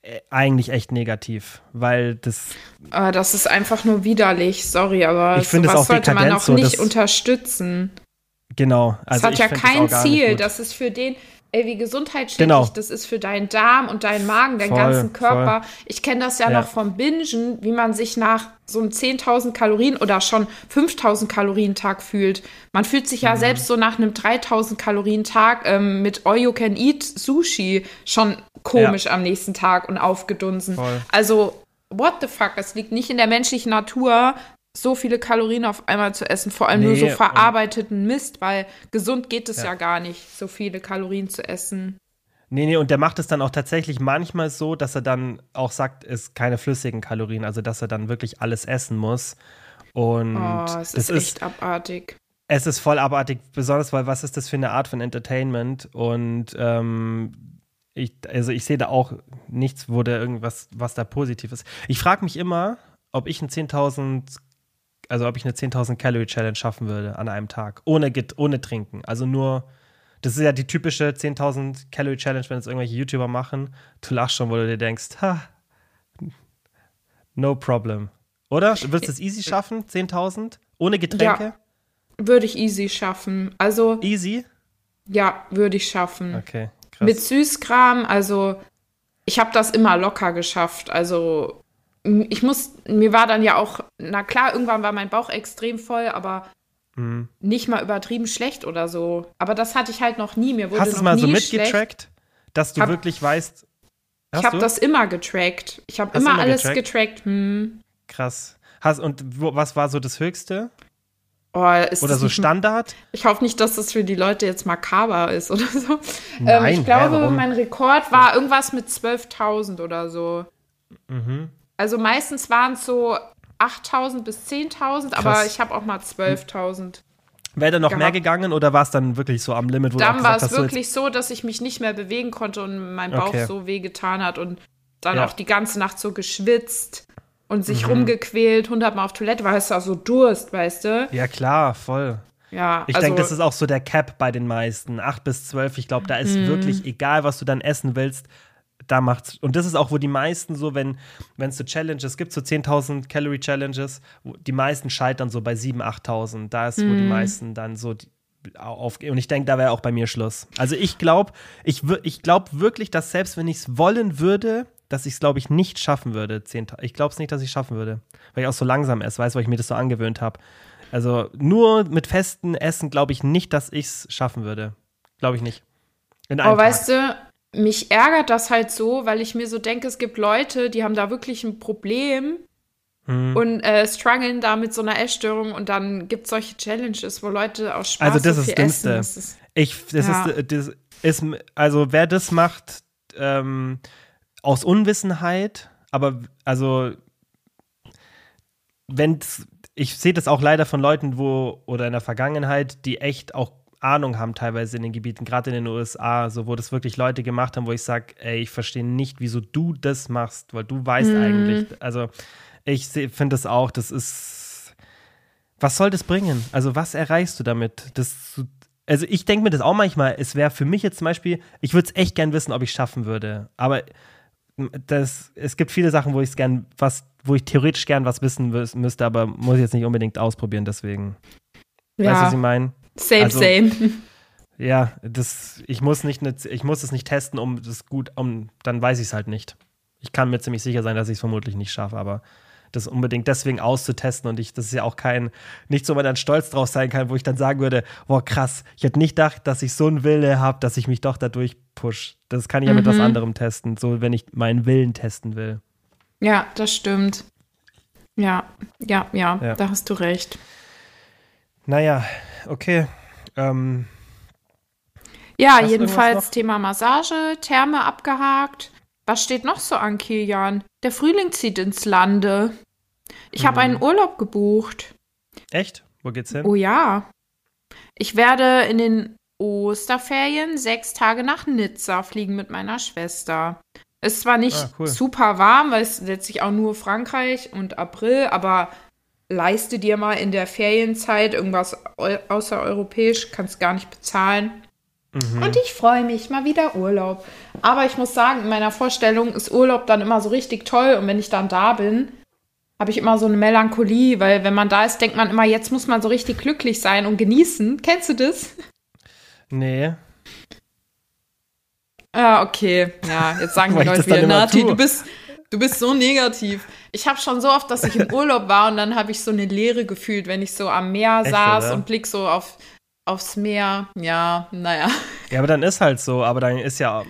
äh, eigentlich echt negativ, weil das. Aber das ist einfach nur widerlich, sorry, aber ich sowas sollte man auch so, nicht unterstützen. Genau. Also das hat ja kein Ziel. Das ist für den, ey, wie gesundheitsschädlich genau. das ist für deinen Darm und deinen Magen, deinen voll, ganzen Körper. Voll. Ich kenne das ja, ja, noch vom Bingen, wie man sich nach so einem 10.000 Kalorien oder schon 5.000 Kalorien Tag fühlt. Man fühlt sich ja mhm. selbst so nach einem 3.000 Kalorien Tag ähm, mit All You Can Eat Sushi schon komisch ja. am nächsten Tag und aufgedunsen. Voll. Also what the fuck, es liegt nicht in der menschlichen Natur, so viele Kalorien auf einmal zu essen, vor allem nee, nur so verarbeiteten Mist, weil gesund geht es ja. ja gar nicht, so viele Kalorien zu essen. Nee, nee, und der macht es dann auch tatsächlich manchmal so, dass er dann auch sagt, es ist keine flüssigen Kalorien, also dass er dann wirklich alles essen muss. Und oh, es ist echt ist, abartig. Es ist voll abartig, besonders weil was ist das für eine Art von Entertainment? Und ähm, ich, also ich sehe da auch nichts, wo da irgendwas, was da positiv ist. Ich frage mich immer, ob ich ein 10.000 also ob ich eine 10.000 Calorie Challenge schaffen würde an einem Tag, ohne, ohne Trinken. Also nur, das ist ja die typische 10.000 Calorie Challenge, wenn es irgendwelche YouTuber machen. Du lachst schon, wo du dir denkst, ha, no problem. Oder? Würdest du es easy schaffen, 10.000? Ohne Getränke? Ja, würde ich easy schaffen. Also. Easy? Ja, würde ich schaffen. Okay, krass. Mit Süßkram, also ich habe das immer locker geschafft. Also ich muss, mir war dann ja auch, na klar, irgendwann war mein Bauch extrem voll, aber mhm. nicht mal übertrieben schlecht oder so. Aber das hatte ich halt noch nie. Mir wurde Hast du es mal so mitgetrackt, dass du hab, wirklich weißt? ich habe das immer getrackt. Ich habe immer, immer, alles getrackt. getrackt. Hm. Krass. Hast, und wo, was war so das Höchste? Oh, oder so Standard? Ich hoffe nicht, dass das für die Leute jetzt makaber ist oder so. Nein, ähm, ich glaube, hä, mein Rekord war irgendwas mit 12.000 oder so. Mhm. Also meistens waren es so 8.000 bis 10.000, aber ich habe auch mal 12.000. Wäre da noch gehabt. mehr gegangen oder war es dann wirklich so am Limit? Wo dann war es wirklich so, dass ich mich nicht mehr bewegen konnte und mein Bauch okay. so wehgetan hat und dann ja. auch die ganze Nacht so geschwitzt und sich mhm. rumgequält, hundertmal auf Toilette, weil es ja so Durst, weißt du? Ja, klar, voll. Ja, ich also, denke, das ist auch so der Cap bei den meisten. 8 bis 12, ich glaube, da ist mhm. wirklich egal, was du dann essen willst da macht's. Und das ist auch, wo die meisten so, wenn es so Challenges gibt, so 10.000 Calorie Challenges, die meisten scheitern so bei 7.000, 8.000. Da ist, wo die mhm. meisten dann so die, auf, und ich denke, da wäre auch bei mir Schluss. Also ich glaube, ich, ich glaube wirklich, dass selbst wenn ich es wollen würde, dass ich es, glaube ich, nicht schaffen würde. 10, ich glaube es nicht, dass ich es schaffen würde. Weil ich auch so langsam esse, weiß, weil ich mir das so angewöhnt habe. Also nur mit festem Essen glaube ich nicht, dass ich es schaffen würde. Glaube ich nicht. In einem oh, Tag. weißt du, mich ärgert das halt so, weil ich mir so denke, es gibt Leute, die haben da wirklich ein Problem hm. und äh, strugglen da mit so einer Essstörung und dann gibt es solche Challenges, wo Leute aus Spaß Also das so ist das Dümmste. Das ist, ich, das ja. ist, das ist, also wer das macht ähm, aus Unwissenheit, aber also wenn ich sehe das auch leider von Leuten, wo oder in der Vergangenheit, die echt auch Ahnung haben teilweise in den Gebieten, gerade in den USA, so wo das wirklich Leute gemacht haben, wo ich sage, ey, ich verstehe nicht, wieso du das machst, weil du weißt mhm. eigentlich, also ich finde das auch, das ist, was soll das bringen? Also was erreichst du damit? Das, also ich denke mir das auch manchmal, es wäre für mich jetzt zum Beispiel, ich würde es echt gern wissen, ob ich es schaffen würde. Aber das, es gibt viele Sachen, wo ich es gern, was, wo ich theoretisch gern was wissen müsste, aber muss ich jetzt nicht unbedingt ausprobieren, deswegen. Ja. Weißt du, was ich meine? Same, also, same. [laughs] Ja, das, ich muss nicht, ich muss es nicht testen, um das gut, um, dann weiß ich es halt nicht. Ich kann mir ziemlich sicher sein, dass ich es vermutlich nicht schaffe, aber das unbedingt deswegen auszutesten und ich, das ist ja auch kein, nicht so, man dann stolz drauf sein kann, wo ich dann sagen würde, boah, krass, ich hätte nicht gedacht, dass ich so einen Wille habe, dass ich mich doch dadurch push. Das kann ich ja mhm. mit was mhm. anderem testen, so wenn ich meinen Willen testen will. Ja, das stimmt. Ja, ja, ja, ja. da hast du recht. Naja, okay. Ähm, ja, jedenfalls Thema Massage, Therme abgehakt. Was steht noch so an, Kilian? Der Frühling zieht ins Lande. Ich mhm. habe einen Urlaub gebucht. Echt? Wo geht's hin? Oh ja. Ich werde in den Osterferien sechs Tage nach Nizza fliegen mit meiner Schwester. Ist zwar nicht ah, cool. super warm, weil es letztlich auch nur Frankreich und April, aber leiste dir mal in der Ferienzeit irgendwas außereuropäisch, kannst gar nicht bezahlen. Mhm. Und ich freue mich, mal wieder Urlaub. Aber ich muss sagen, in meiner Vorstellung ist Urlaub dann immer so richtig toll. Und wenn ich dann da bin, habe ich immer so eine Melancholie, weil wenn man da ist, denkt man immer, jetzt muss man so richtig glücklich sein und genießen. Kennst du das? Nee. Ah, okay. Ja, jetzt sagen die Leute wieder, Nati, du bist, du bist so negativ. Ich habe schon so oft, dass ich im [laughs] Urlaub war und dann habe ich so eine Leere gefühlt, wenn ich so am Meer Echt, saß oder? und blick so auf aufs Meer, ja, naja. Ja, aber dann ist halt so, aber dann ist ja.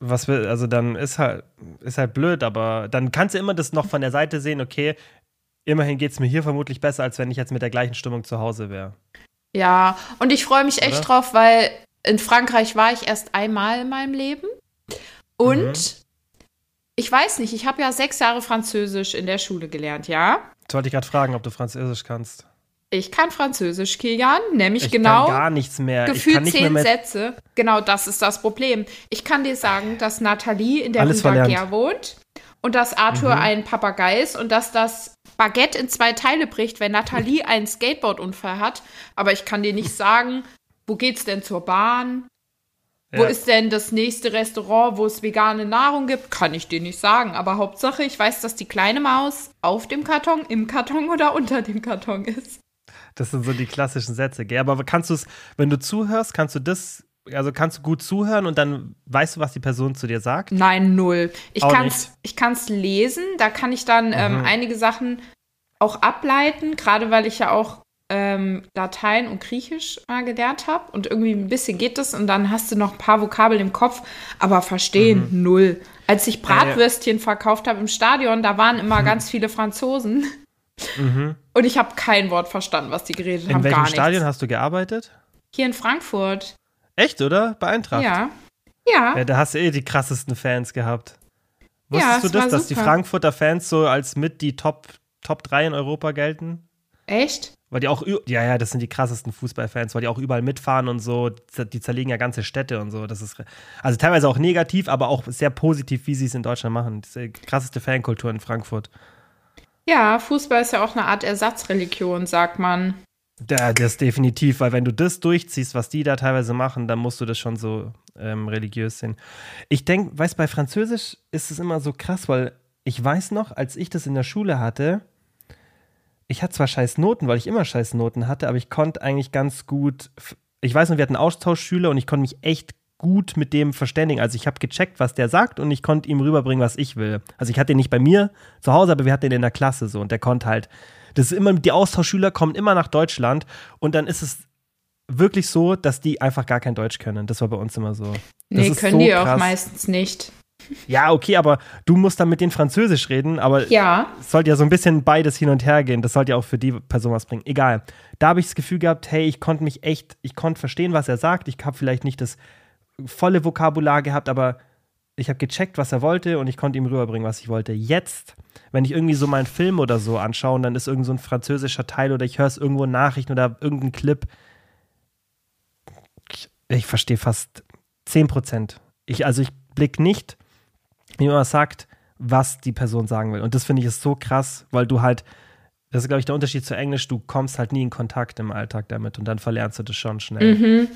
Was will, also dann ist halt, ist halt blöd, aber dann kannst du immer das noch von der Seite sehen, okay, immerhin geht es mir hier vermutlich besser, als wenn ich jetzt mit der gleichen Stimmung zu Hause wäre. Ja, und ich freue mich echt Oder? drauf, weil in Frankreich war ich erst einmal in meinem Leben. Und mhm. ich weiß nicht, ich habe ja sechs Jahre Französisch in der Schule gelernt, ja? Jetzt wollte ich gerade fragen, ob du Französisch kannst. Ich kann Französisch, Kilian, nämlich ich genau. Kann gar nichts mehr. Gefühlt zehn Sätze. Genau, das ist das Problem. Ich kann dir sagen, dass Nathalie in der Rue wohnt und dass Arthur mhm. ein Papagei ist und dass das Baguette in zwei Teile bricht, wenn Nathalie einen Skateboardunfall hat. Aber ich kann dir nicht [laughs] sagen, wo geht's denn zur Bahn? Ja. Wo ist denn das nächste Restaurant, wo es vegane Nahrung gibt? Kann ich dir nicht sagen. Aber Hauptsache, ich weiß, dass die kleine Maus auf dem Karton, im Karton oder unter dem Karton ist. Das sind so die klassischen Sätze, gell? Aber kannst du es, wenn du zuhörst, kannst du das, also kannst du gut zuhören und dann weißt du, was die Person zu dir sagt? Nein, null. Ich kann es ich kann's lesen, da kann ich dann ähm, mhm. einige Sachen auch ableiten, gerade weil ich ja auch ähm, Latein und Griechisch mal gelernt habe und irgendwie ein bisschen geht das und dann hast du noch ein paar Vokabeln im Kopf, aber verstehen mhm. null. Als ich Bratwürstchen ja, ja. verkauft habe im Stadion, da waren immer mhm. ganz viele Franzosen. Mhm. Und ich habe kein Wort verstanden, was die geredet in haben. In welchem Stadion hast du gearbeitet? Hier in Frankfurt. Echt, oder? Bei Eintracht? Ja. Ja. ja da hast du eh die krassesten Fans gehabt. Wusstest du das, dass die Frankfurter Fans so als mit die Top, Top 3 in Europa gelten? Echt? Weil die auch, ja, ja, das sind die krassesten Fußballfans, weil die auch überall mitfahren und so. Die zerlegen ja ganze Städte und so. Das ist also teilweise auch negativ, aber auch sehr positiv, wie sie es in Deutschland machen. Das ist die krasseste Fankultur in Frankfurt. Ja, Fußball ist ja auch eine Art Ersatzreligion, sagt man. Ja, das definitiv, weil wenn du das durchziehst, was die da teilweise machen, dann musst du das schon so ähm, religiös sehen. Ich denke, weißt bei Französisch ist es immer so krass, weil ich weiß noch, als ich das in der Schule hatte, ich hatte zwar scheiß Noten, weil ich immer scheiß Noten hatte, aber ich konnte eigentlich ganz gut. Ich weiß noch, wir hatten Austauschschüler und ich konnte mich echt gut mit dem verständigen. Also ich habe gecheckt, was der sagt und ich konnte ihm rüberbringen, was ich will. Also ich hatte ihn nicht bei mir zu Hause, aber wir hatten ihn in der Klasse so und der konnte halt. Das ist immer, die Austauschschüler kommen immer nach Deutschland und dann ist es wirklich so, dass die einfach gar kein Deutsch können. Das war bei uns immer so. Das nee, können so die krass. auch meistens nicht. Ja, okay, aber du musst dann mit denen Französisch reden, aber ja. es sollte ja so ein bisschen beides hin und her gehen. Das sollte ja auch für die Person was bringen. Egal. Da habe ich das Gefühl gehabt, hey, ich konnte mich echt, ich konnte verstehen, was er sagt. Ich habe vielleicht nicht das volle Vokabular gehabt, aber ich habe gecheckt, was er wollte und ich konnte ihm rüberbringen, was ich wollte. Jetzt, wenn ich irgendwie so mal einen Film oder so anschaue und dann ist irgend so ein französischer Teil oder ich höre es irgendwo in Nachrichten oder irgendein Clip, ich, ich verstehe fast 10 Prozent. Ich, also ich blicke nicht, wie man sagt, was die Person sagen will. Und das finde ich ist so krass, weil du halt Das ist, glaube ich, der Unterschied zu Englisch. Du kommst halt nie in Kontakt im Alltag damit und dann verlernst du das schon schnell. Mhm.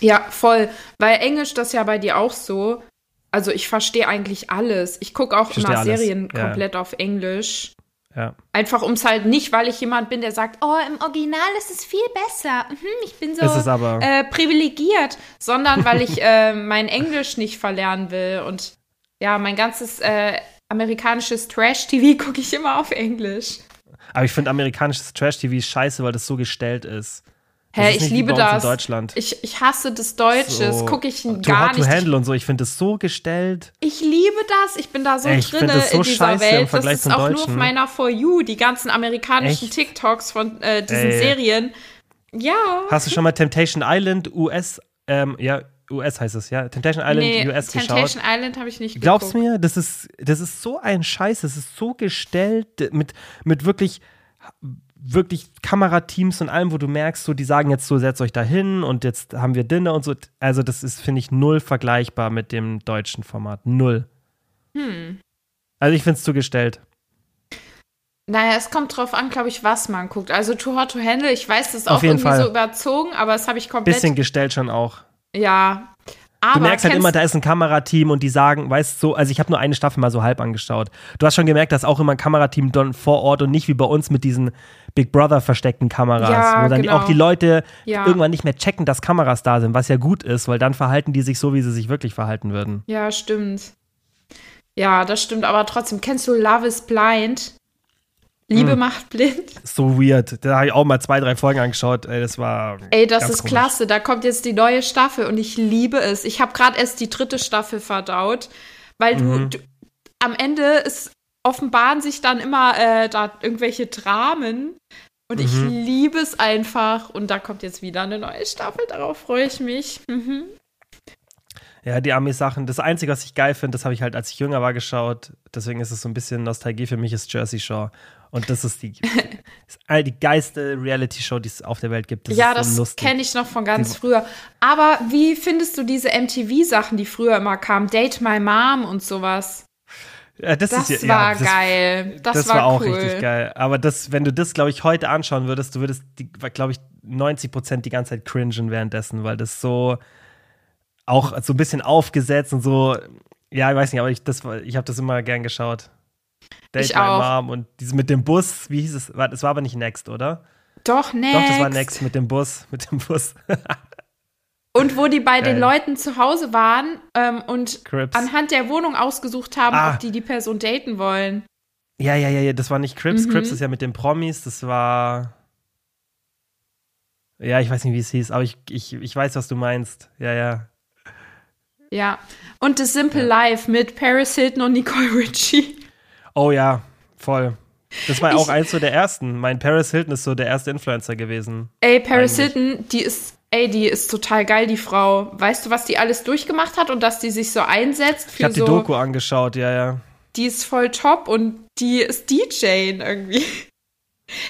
Ja, voll. Weil Englisch das ja bei dir auch so. Also ich verstehe eigentlich alles. Ich gucke auch Ich immer alles. Serien Ja. komplett auf Englisch. Ja. Einfach um es halt nicht, weil ich jemand bin, der sagt, oh, im Original ist es viel besser. Mhm, ich bin so äh, privilegiert, sondern weil ich [laughs] äh, mein Englisch nicht verlernen will. Und ja, mein ganzes äh, amerikanisches Trash-TV [laughs] gucke ich immer auf Englisch. Aber ich finde amerikanisches Trash-TV scheiße, weil das so gestellt ist. Das Hä, ich nicht liebe das. In Deutschland. Ich, ich hasse das Deutsche. Das gucke ich Too gar Hot to nicht. Handle und so. Ich finde das so gestellt. Ich liebe das. Ich bin da so Ey, drinne das so in dieser Welt. Das ist auch nur Deutschen. auf meiner For You, die ganzen amerikanischen Echt? TikToks von äh, diesen Ey. Serien. Ja. Hast du schon mal Temptation Island US, ähm, ja, US heißt es, ja? Temptation Island nee, US geschaut? Temptation Island habe ich nicht Glaubst geguckt. mir, das ist, das ist so ein Scheiß, das ist so gestellt mit, mit wirklich, wirklich Kamerateams und allem, wo du merkst, so, die sagen jetzt so, setzt euch da hin und jetzt haben wir Dinner und so. Also, das ist, finde ich, null vergleichbar mit dem deutschen Format. Null. Hm. Also, ich finde es zugestellt. Naja, es kommt drauf an, glaube ich, was man guckt. Also Too Hot to Handle, ich weiß, das ist Auf auch jeden irgendwie Fall. so überzogen, aber das habe ich komplett. Bisschen gestellt schon auch. ja. Aber Du merkst halt immer, da ist ein Kamerateam und die sagen, weißt du, so, also ich habe nur eine Staffel mal so halb angeschaut. Du hast schon gemerkt, dass auch immer ein Kamerateam dann vor Ort und nicht wie bei uns mit diesen Big Brother versteckten Kameras, Ja, wo dann genau. auch die Leute Ja. irgendwann nicht mehr checken, dass Kameras da sind, was ja gut ist, weil dann verhalten die sich so, wie sie sich wirklich verhalten würden. Ja, stimmt. Ja, das stimmt, aber trotzdem, kennst du Love is Blind? Liebe Hm. macht blind. [laughs] So weird. Da habe ich auch mal zwei, drei Folgen angeschaut. Ey, das war. Ey, das ist komisch. klasse. Da kommt jetzt die neue Staffel und ich liebe es. Ich habe gerade erst die dritte Staffel verdaut, weil du, Mhm. du am Ende ist, offenbaren sich dann immer äh, da irgendwelche Dramen und ich Mhm. liebe es einfach. Und da kommt jetzt wieder eine neue Staffel. Darauf freue ich mich. Mhm. Ja, die Ami-Sachen. Das Einzige, was ich geil finde, das habe ich halt, als ich jünger war, geschaut. Deswegen ist es so ein bisschen Nostalgie für mich, ist Jersey Shore. Und das ist die, [laughs] ist all die geilste Reality-Show, die es auf der Welt gibt. Das ja, so das kenne ich noch von ganz früher. Aber wie findest du diese MTV-Sachen, die früher immer kamen? Date My Mom und sowas. Das, Das ist, ja, war ja, das, geil. Das, Das, war, war, auch cool. richtig geil. Aber das, wenn du das, glaube ich, heute anschauen würdest, du würdest, glaube ich, 90 Prozent die ganze Zeit cringen währenddessen, weil das so auch so ein bisschen aufgesetzt und so. Ja, ich weiß nicht, aber ich, das ich habe das immer gern geschaut. Date Ich My auch. Mom und dieses mit dem Bus, wie hieß es? Das war aber nicht Next, oder? Doch, next. Doch, das war Next mit dem Bus, [laughs] mit dem Bus. Und wo die bei den Geil. Leuten zu Hause waren ähm, und Crips. anhand der Wohnung ausgesucht haben, Ah. ob die die Person daten wollen. Ja, ja, ja, ja, das war nicht Crips. Mhm. Crips ist ja mit den Promis, das war. Ja, ich weiß nicht, wie es hieß, aber ich, ich, ich weiß, was du meinst. Ja, ja. Ja. Und The Simple Life mit Paris Hilton und Nicole Richie. Oh ja, voll. Das war Ich- auch eins so der ersten. Mein Paris Hilton ist so der erste Influencer gewesen. Ey, Paris Eigentlich. Hilton, die ist, ey, die ist total geil, die Frau. Weißt du, was die alles durchgemacht hat und dass die sich so einsetzt Ich habe die so. Doku angeschaut, ja, ja. Die ist voll top und die ist DJ irgendwie. [laughs]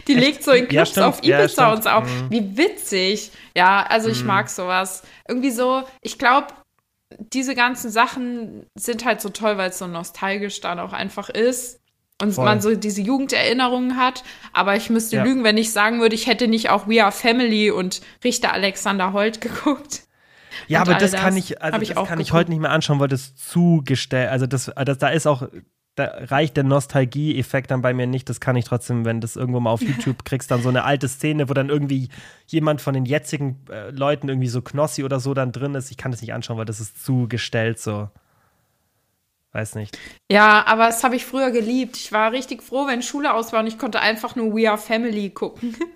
Die Echt? legt so in Ja, Clubs stimmt. auf Ja, Ibiza und so auf. Mhm. Wie witzig. Ja, also ich mag sowas. Irgendwie so, ich glaube, diese ganzen Sachen sind halt so toll, weil es so nostalgisch dann auch einfach ist. Und Voll. man so diese Jugenderinnerungen hat. Aber ich müsste Ja. lügen, wenn ich sagen würde, ich hätte nicht auch We Are Family und Richter Alexander Holt geguckt. Ja, Und aber das das kann ich, also ich das auch kann ich heute nicht mehr anschauen, weil das zugestellt, also das, das, da ist auch, da reicht der Nostalgie-Effekt dann bei mir nicht. Das kann ich trotzdem, wenn das irgendwo mal auf [laughs] YouTube kriegst, dann so eine alte Szene, wo dann irgendwie jemand von den jetzigen äh, Leuten irgendwie so Knossi oder so dann drin ist. Ich kann das nicht anschauen, weil das ist zugestellt so. Weiß nicht. Ja, aber das habe ich früher geliebt. Ich war richtig froh, wenn Schule aus war und ich konnte einfach nur We Are Family gucken. [laughs]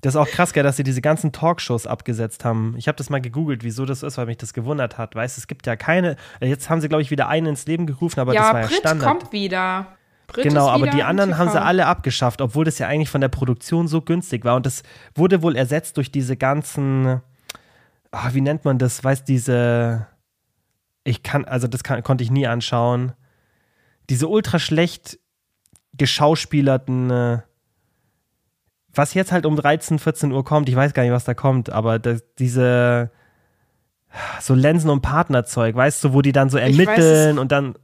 Das ist auch krass, gell, dass sie diese ganzen Talkshows abgesetzt haben. Ich habe das mal gegoogelt, wieso das ist, weil mich das gewundert hat. Weißt, es gibt ja keine. äh, Jetzt haben sie, glaube ich, wieder einen ins Leben gerufen, aber das ja, war ja Brit Standard. kommt wieder. Brit Genau, aber die anderen haben sie alle abgeschafft, obwohl das ja eigentlich von der Produktion so günstig war. Und das wurde wohl ersetzt durch diese ganzen, ah, wie nennt man das? Weißt diese, ich kann, also das kann, konnte ich nie anschauen. Diese ultra schlecht geschauspielerten, äh, was jetzt halt um 13, 14 Uhr kommt, ich weiß gar nicht, was da kommt, aber das, diese so Lensen- und Partnerzeug, weißt du, wo die dann so weiß ermitteln und dann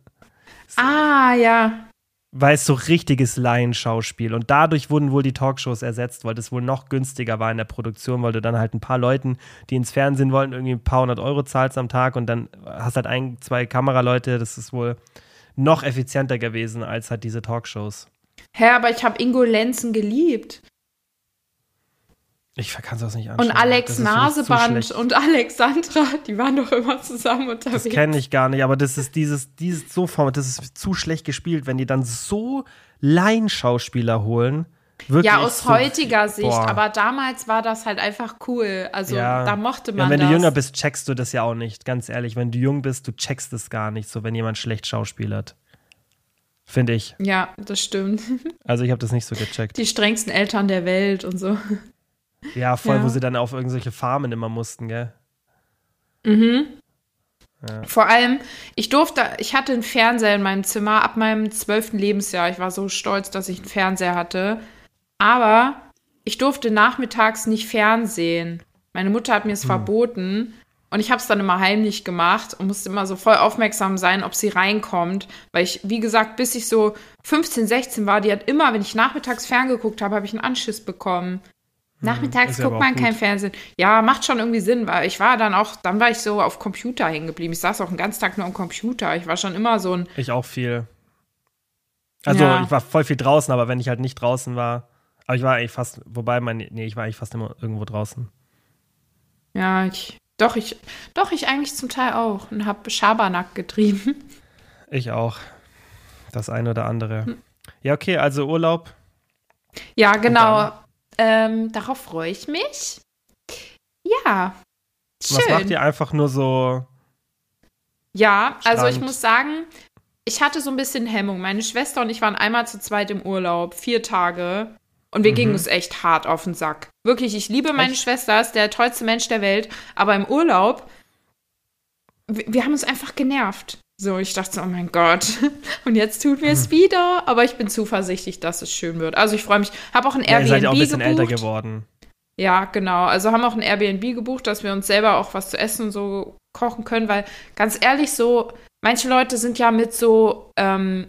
Ah, ja. Weil es so richtiges Laienschauspiel und dadurch wurden wohl die Talkshows ersetzt, weil das wohl noch günstiger war in der Produktion, weil du dann halt ein paar Leuten, die ins Fernsehen wollen, irgendwie ein paar hundert Euro zahlst am Tag und dann hast halt ein, zwei Kameraleute, das ist wohl noch effizienter gewesen als halt diese Talkshows. Hä, aber ich habe Ingo Lenzen geliebt. Ich kann das nicht anschauen. Und Alex Naseband und Alexandra, die waren doch immer zusammen unterwegs. Das kenne ich gar nicht, aber das ist dieses, dieses so Format, das ist zu schlecht gespielt, wenn die dann so Laienschauspieler holen. Wirklich ja, aus so, heutiger Sicht, boah. aber damals war das halt einfach cool. Also Ja. da mochte Ja, man wenn das. du jünger bist, checkst du das ja auch nicht, ganz ehrlich. Wenn du jung bist, du checkst es gar nicht, so wenn jemand schlecht schauspielert. Finde ich. Ja, das stimmt. [laughs] Also ich habe das nicht so gecheckt. Die strengsten Eltern der Welt und so. Ja, voll, Ja. wo sie dann auf irgendwelche Farmen immer mussten, gell? Vor allem, ich durfte, ich hatte einen Fernseher in meinem Zimmer ab meinem zwölften Lebensjahr. Ich war so stolz, dass ich einen Fernseher hatte. Aber ich durfte nachmittags nicht fernsehen. Meine Mutter hat mir es verboten. Und ich habe es dann immer heimlich gemacht und musste immer so voll aufmerksam sein, ob sie reinkommt. Weil ich, wie gesagt, bis ich so 15, 16 war, die hat immer, wenn ich nachmittags ferngeguckt habe, habe ich einen Anschiss bekommen. Nachmittags ist ja guckt man kein. Fernsehen. Ja, macht schon irgendwie Sinn, weil ich war dann auch, dann war ich so auf Computer hängen geblieben. Ich saß auch den ganzen Tag nur am Computer. Ich war schon immer so ein, Ich auch viel. Also Ja. ich war voll viel draußen, aber wenn ich halt nicht draußen war, aber ich war eigentlich fast, wobei mein, nee, ich war eigentlich fast immer irgendwo draußen. ja, ich, doch, ich, doch, ich eigentlich zum Teil auch und habe Schabernack getrieben. [laughs] Ich auch. Das eine oder andere. Hm. Ja, okay, also Urlaub. Ja, genau. Ähm, darauf freue ich mich. Ja. Schön. Was macht ihr einfach nur so? Ja, also ich Strand. muss sagen, ich hatte so ein bisschen Hemmung. Meine Schwester und ich waren einmal zu zweit im Urlaub, vier Tage. Und wir gingen uns echt hart auf den Sack. Wirklich, ich liebe meine Mhm. Echt? Schwester, ist der tollste Mensch der Welt. Aber im Urlaub, wir, wir haben uns einfach genervt. So, ich dachte so, oh mein Gott. [laughs] Und jetzt tun wir es wieder. Aber ich bin zuversichtlich, dass es schön wird. Also ich freue mich. Habe auch ein Ja, Airbnb ihr seid ja auch ein bisschen gebucht. älter geworden. Ja, genau. Also haben auch ein Airbnb gebucht, dass wir uns selber auch was zu essen und so kochen können, weil ganz ehrlich, so, manche Leute sind ja mit so ähm,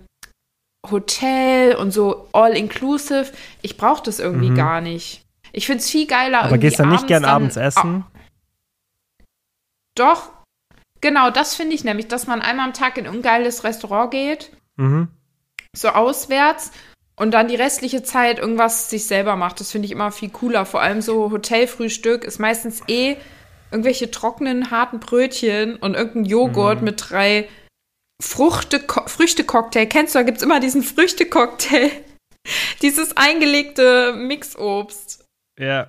Hotel und so all-inclusive. Ich brauche das irgendwie Mhm. gar nicht. Ich finde es viel geiler. Aber gehst du nicht gern abends essen? Doch, genau, das finde ich nämlich, dass man einmal am Tag in ein geiles Restaurant geht, Mhm. so auswärts und dann die restliche Zeit irgendwas sich selber macht. Das finde ich immer viel cooler. Vor allem so Hotelfrühstück ist meistens eh irgendwelche trockenen, harten Brötchen und irgendein Joghurt Mhm. mit drei Früchtecocktail. Kennst du, da gibt es immer diesen Früchtecocktail. [laughs] Dieses eingelegte Mixobst. Ja.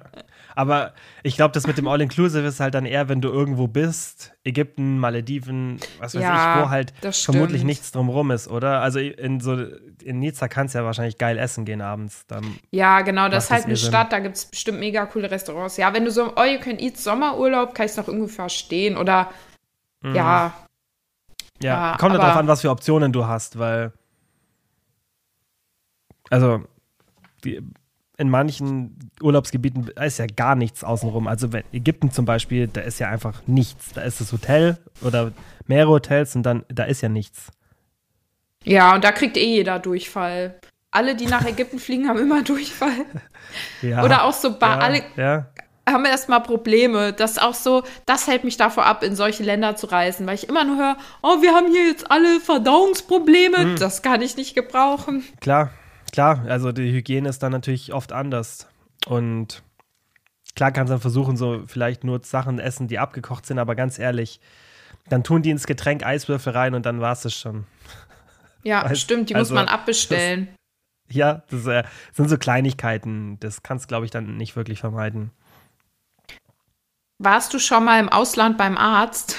Aber ich glaube, das mit dem All-Inclusive ist halt dann eher, wenn du irgendwo bist, Ägypten, Malediven, was weiß Ja, ich, wo halt vermutlich stimmt. nichts drumrum ist, oder? Also in so in Nizza kannst du ja wahrscheinlich geil essen gehen abends. Dann, Ja, genau, das ist halt eine Sinn. Stadt, da gibt es bestimmt mega coole Restaurants. Ja, wenn du so All You Can Eat Sommerurlaub, kann ich es noch irgendwie verstehen. Oder Mhm. ja, ja, ja, kommt halt drauf an, was für Optionen du hast, weil also die, in manchen Urlaubsgebieten ist ja gar nichts außenrum. Also wenn Ägypten zum Beispiel, da ist ja einfach nichts. Da ist das Hotel oder mehrere Hotels und dann da ist ja nichts. Ja, und da kriegt eh jeder Durchfall. Alle, die nach Ägypten fliegen, haben immer Durchfall. [laughs] Ja, Oder auch so, ba- ja, alle ja. haben erstmal Probleme. Das ist auch so, das hält mich davor ab, in solche Länder zu reisen, weil ich immer nur höre, oh, wir haben hier jetzt alle Verdauungsprobleme. Hm. Das kann ich nicht gebrauchen. Klar, klar. Also die Hygiene ist dann natürlich oft anders. Und klar kannst du dann versuchen, so vielleicht nur Sachen essen, die abgekocht sind, aber ganz ehrlich, dann tun die ins Getränk Eiswürfel rein und dann war es schon. [laughs] Ja, Weiß- stimmt, die also, muss man abbestellen. [laughs] Ja, das äh, sind so Kleinigkeiten. Das kannst, glaube ich, dann nicht wirklich vermeiden. Warst du schon mal im Ausland beim Arzt?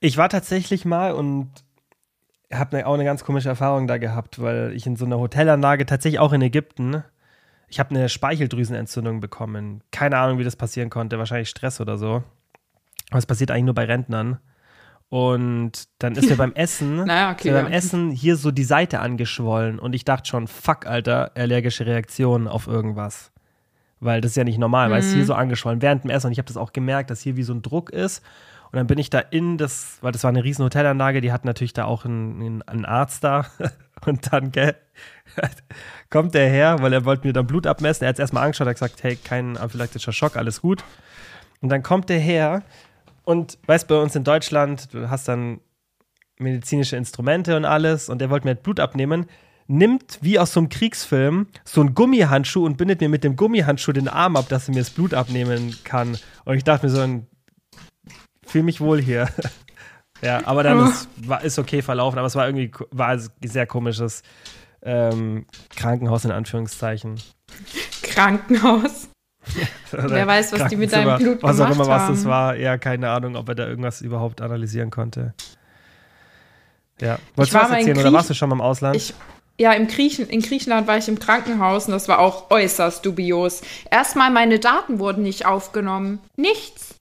Ich war tatsächlich mal und habe ne, auch eine ganz komische Erfahrung da gehabt, weil ich in so einer Hotelanlage, tatsächlich auch in Ägypten, ich habe eine Speicheldrüsenentzündung bekommen. Keine Ahnung, wie das passieren konnte. Wahrscheinlich Stress oder so. Aber es passiert eigentlich nur bei Rentnern. Und dann ist mir beim [laughs] Essen, Naja, ist okay. mir beim ja. Essen hier so die Seite angeschwollen und ich dachte schon, fuck, Alter, allergische Reaktion auf irgendwas. Weil das ist ja nicht normal, weil es ist hier so angeschwollen während dem Essen und ich habe das auch gemerkt, dass hier wie so ein Druck ist. Und dann bin ich da in das, weil das war eine riesen Hotelanlage, die hatten natürlich da auch einen, einen, Arzt da. [laughs] Und dann, gell, [laughs] kommt der her, weil er wollte mir dann Blut abmessen. Er hat es erstmal angeschaut, hat gesagt, hey, kein anaphylaktischer Schock, alles gut. Und dann kommt der her und weißt, bei uns in Deutschland, du hast dann medizinische Instrumente und alles und der wollte mir halt Blut abnehmen, nimmt wie aus so einem Kriegsfilm so einen Gummihandschuh und bindet mir mit dem Gummihandschuh den Arm ab, dass er mir das Blut abnehmen kann. Und ich dachte mir so, ein, fühl mich wohl hier. [laughs] ja, aber dann oh. ist, war, ist okay verlaufen, aber es war irgendwie war ein sehr komisches ähm, Krankenhaus in Anführungszeichen. Krankenhaus? [laughs] Wer weiß, was die mit deinem Blut was gemacht haben. Was auch immer, was das war. Ja, keine Ahnung, ob er da irgendwas überhaupt analysieren konnte. Ja. Wolltest du was erzählen oder warst du schon mal im Ausland? Ich, ja, im Griechen, in Griechenland war ich im Krankenhaus und das war auch äußerst dubios. Erstmal, meine Daten wurden nicht aufgenommen. Nichts.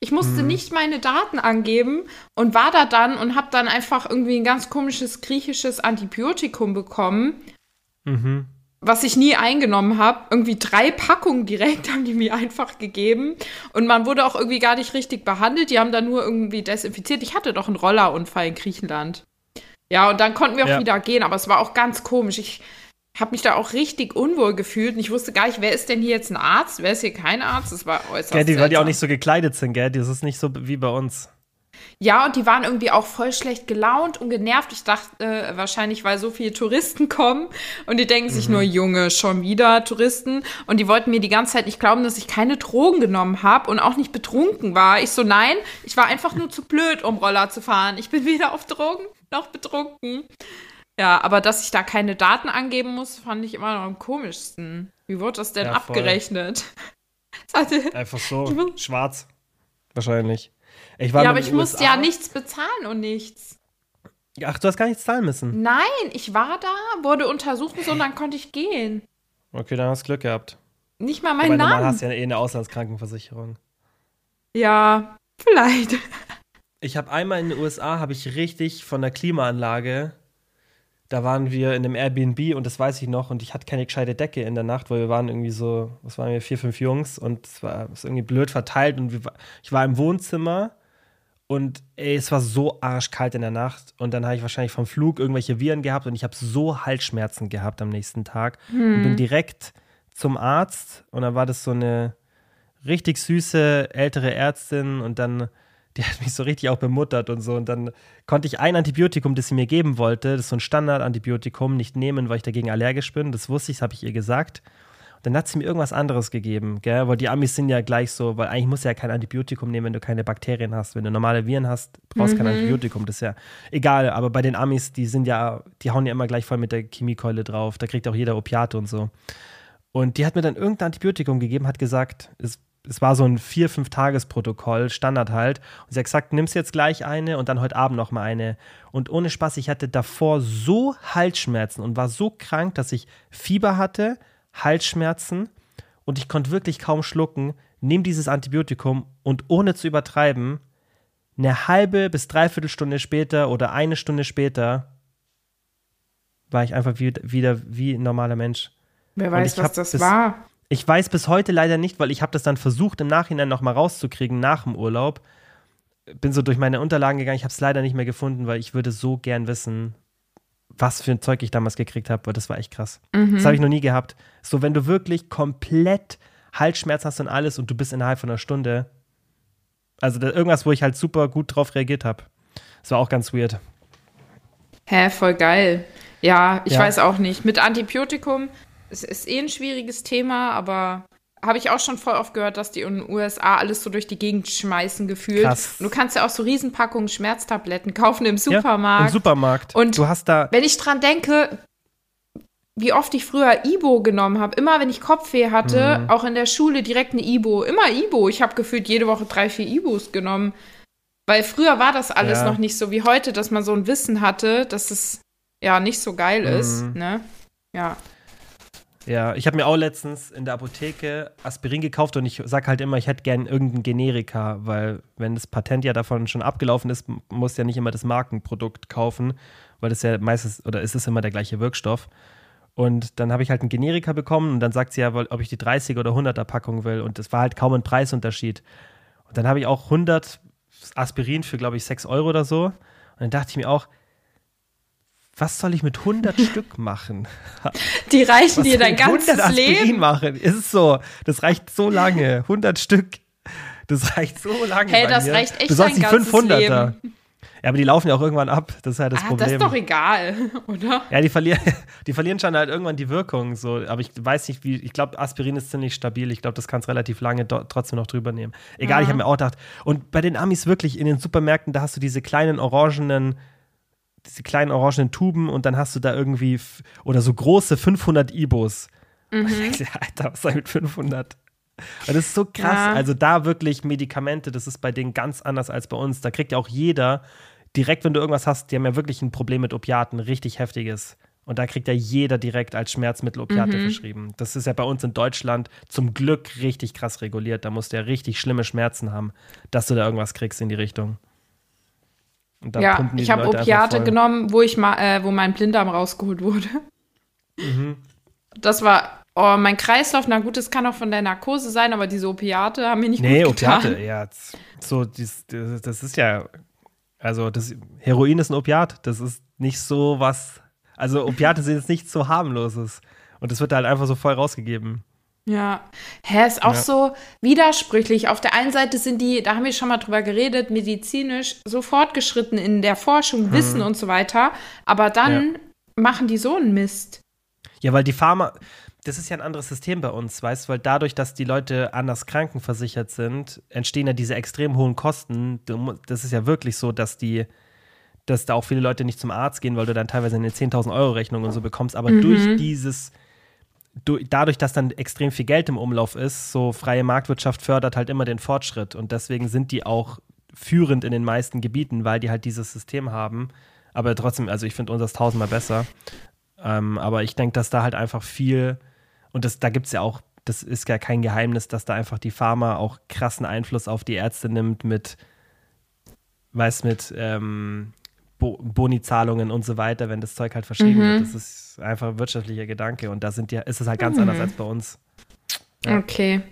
Ich musste hm. nicht meine Daten angeben und war da dann und habe dann einfach irgendwie ein ganz komisches griechisches Antibiotikum bekommen. Mhm was ich nie eingenommen habe. Irgendwie drei Packungen direkt haben die mir einfach gegeben. Und man wurde auch irgendwie gar nicht richtig behandelt. Die haben da nur irgendwie desinfiziert. Ich hatte doch einen Rollerunfall in Griechenland. Ja, und dann konnten wir auch ja. wieder gehen. Aber es war auch ganz komisch. Ich habe mich da auch richtig unwohl gefühlt. Und ich wusste gar nicht, wer ist denn hier jetzt ein Arzt? Wer ist hier kein Arzt? Das war äußerst Gell, die, weil die auch nicht so gekleidet sind, gell? Das ist nicht so wie bei uns. Ja, und die waren irgendwie auch voll schlecht gelaunt und genervt. Ich dachte äh, wahrscheinlich, weil so viele Touristen [laughs] kommen und die denken mhm. sich nur, Junge, schon wieder Touristen. Und die wollten mir die ganze Zeit nicht glauben, dass ich keine Drogen genommen habe und auch nicht betrunken war. Ich so, nein, ich war einfach nur zu blöd, um Roller zu fahren. Ich bin weder auf Drogen noch betrunken. Ja, aber dass ich da keine Daten angeben muss, fand ich immer noch am komischsten. Wie wurde das denn ja, abgerechnet? [laughs] Einfach so, schwarz. Wahrscheinlich ja, aber ich musste ja nichts bezahlen und nichts. Ach, du hast gar nichts zahlen müssen. Nein, ich war da, wurde untersucht und so und dann konnte ich gehen. Okay, dann hast du Glück gehabt. Nicht mal meinen Namen. Du hast ja eh eine Auslandskrankenversicherung. Ja, vielleicht. [laughs] Ich habe einmal in den USA habe ich richtig von der Klimaanlage da waren wir in einem Airbnb und das weiß ich noch. Und ich hatte keine gescheite Decke in der Nacht, weil wir waren irgendwie so, was waren wir, vier, fünf Jungs. Und es war irgendwie blöd verteilt. Und wir, ich war im Wohnzimmer. Und ey, es war so arschkalt in der Nacht. Und dann habe ich wahrscheinlich vom Flug irgendwelche Viren gehabt. Und ich habe so Halsschmerzen gehabt am nächsten Tag. Hm. und bin hm. direkt zum Arzt. Und dann war das so eine richtig süße ältere Ärztin. Und dann die hat mich so richtig auch bemuttert und so. Und dann konnte ich ein Antibiotikum, das sie mir geben wollte, das ist so ein Standardantibiotikum, nicht nehmen, weil ich dagegen allergisch bin. Das wusste ich, das habe ich ihr gesagt. Und dann hat sie mir irgendwas anderes gegeben, gell? Weil die Amis sind ja gleich so, weil eigentlich musst du ja kein Antibiotikum nehmen, wenn du keine Bakterien hast. Wenn du normale Viren hast, brauchst du mhm. kein Antibiotikum. Das ist ja egal. Aber bei den Amis, die sind ja, die hauen ja immer gleich voll mit der Chemiekeule drauf. Da kriegt auch jeder Opiate und so. Und die hat mir dann irgendein Antibiotikum gegeben, hat gesagt, es es war so ein vier, fünf Tagesprotokoll, Standard halt. Und sie hat gesagt, nimmst jetzt gleich eine und dann heute Abend noch mal eine. Und ohne Spaß, ich hatte davor so Halsschmerzen und war so krank, dass ich Fieber hatte, Halsschmerzen und ich konnte wirklich kaum schlucken. Nimm dieses Antibiotikum und ohne zu übertreiben, eine halbe bis dreiviertel Stunde später oder eine Stunde später war ich einfach wieder, wieder wie ein normaler Mensch. Wer weiß, was das war. Ich weiß bis heute leider nicht, weil ich habe das dann versucht, im Nachhinein nochmal rauszukriegen nach dem Urlaub. Bin so durch meine Unterlagen gegangen, ich habe es leider nicht mehr gefunden, weil ich würde so gern wissen, was für ein Zeug ich damals gekriegt habe, weil das war echt krass. Mhm. Das habe ich noch nie gehabt. So, wenn du wirklich komplett Halsschmerz hast und alles und du bist innerhalb von einer Stunde. Also irgendwas, wo ich halt super gut drauf reagiert habe. Das war auch ganz weird. Hä, voll geil. Ja, ich ja. weiß auch nicht. Mit Antibiotikum es ist eh ein schwieriges Thema, aber habe ich auch schon voll oft gehört, dass die in den USA alles so durch die Gegend schmeißen gefühlt. Krass. Und du kannst ja auch so Riesenpackungen Schmerztabletten kaufen im Supermarkt. Ja, Im Supermarkt. Und du hast da wenn ich dran denke, wie oft ich früher Ibo genommen habe, immer wenn ich Kopfweh hatte, mhm. auch in der Schule direkt eine Ibo, immer Ibo. Ich habe gefühlt jede Woche drei, vier Ibos genommen. Weil früher war das alles ja. noch nicht so wie heute, dass man so ein Wissen hatte, dass es ja nicht so geil mhm. ist. Ne? Ja. Ja, ich habe mir auch letztens in der Apotheke Aspirin gekauft und ich sage halt immer, ich hätte gern irgendein Generika, weil wenn das Patent ja davon schon abgelaufen ist, muss ja nicht immer das Markenprodukt kaufen, weil das ja meistens oder ist es immer der gleiche Wirkstoff. Und dann habe ich halt ein Generika bekommen und dann sagt sie ja, ob ich die 30 oder 100er Packung will und es war halt kaum ein Preisunterschied. Und dann habe ich auch 100 Aspirin für, glaube ich, 6 Euro oder so. Und dann dachte ich mir auch, was soll ich mit 100 [laughs] Stück machen? [laughs] Die reichen dir dein ganzes 100 Aspirin Leben. machen? Ist so. Das reicht so lange. 100 Stück. Das reicht so lange. Hey, das mir. reicht echt Du sollst dein die ganzes 500er. Leben. Ja, aber die laufen ja auch irgendwann ab. Das ist ja das Ah, Problem. das ist doch egal, [laughs] oder? Ja, die verlieren, die verlieren schon halt irgendwann die Wirkung. So. Aber ich weiß nicht, wie. Ich glaube, Aspirin ist ziemlich stabil. Ich glaube, das kannst relativ lange trotzdem noch drüber nehmen. Egal, Ja. ich habe mir auch gedacht. Und bei den Amis wirklich in den Supermärkten, da hast du diese kleinen orangenen. Diese kleinen orangenen Tuben und dann hast du da irgendwie. Oder so große 500 Ibos. Mhm. Und [laughs] ich denke, Alter, was soll mit 500? Und das ist so krass. Ja. Also da wirklich Medikamente, das ist bei denen ganz anders als bei uns. Da kriegt ja auch jeder, direkt wenn du irgendwas hast, die haben ja wirklich ein Problem mit Opiaten, richtig heftiges. Und da kriegt ja jeder direkt als Schmerzmittel Opiate Mhm. verschrieben. Das ist ja bei uns in Deutschland zum Glück richtig krass reguliert. Da musst du ja richtig schlimme Schmerzen haben, dass du da irgendwas kriegst in die Richtung. Ja, ich habe Opiate genommen, wo ich mal, äh, wo mein Blinddarm rausgeholt wurde. Das war, oh, mein Kreislauf, na gut, das kann auch von der Narkose sein, aber diese Opiate haben mir nicht Nee, gut getan. Opiate, ja. So, dies, das, das ist ja, also das Heroin ist ein Opiat. Das ist nicht so was, also Opiate sind jetzt nichts so harmloses. Und das wird halt einfach so voll rausgegeben. Ja. Hä, ist auch Ja. so widersprüchlich. Auf der einen Seite sind die, da haben wir schon mal drüber geredet, medizinisch so fortgeschritten in der Forschung, Wissen und so weiter. Aber dann machen die so einen Mist. Ja, weil die Pharma, das ist ja ein anderes System bei uns, weißt du, weil dadurch, dass die Leute anders krankenversichert sind, entstehen ja diese extrem hohen Kosten. Das ist ja wirklich so, dass die, dass da auch viele Leute nicht zum Arzt gehen, weil du dann teilweise eine 10.000 Euro Rechnung und so bekommst. Aber durch dieses, du, dadurch, dass dann extrem viel Geld im Umlauf ist, so freie Marktwirtschaft fördert halt immer den Fortschritt. Und deswegen sind die auch führend in den meisten Gebieten, weil die halt dieses System haben. Aber trotzdem, also ich finde unseres tausendmal besser. Ähm, aber ich denke, dass da halt einfach viel, und das, da gibt es ja auch, das ist ja kein Geheimnis, dass da einfach die Pharma auch krassen Einfluss auf die Ärzte nimmt mit, weiß mit ähm, Bo Bonizahlungen und so weiter, wenn das Zeug halt verschrieben wird. Das ist einfach ein wirtschaftlicher Gedanke und da sind die, ist es halt ganz anders als bei uns. Ja. Okay.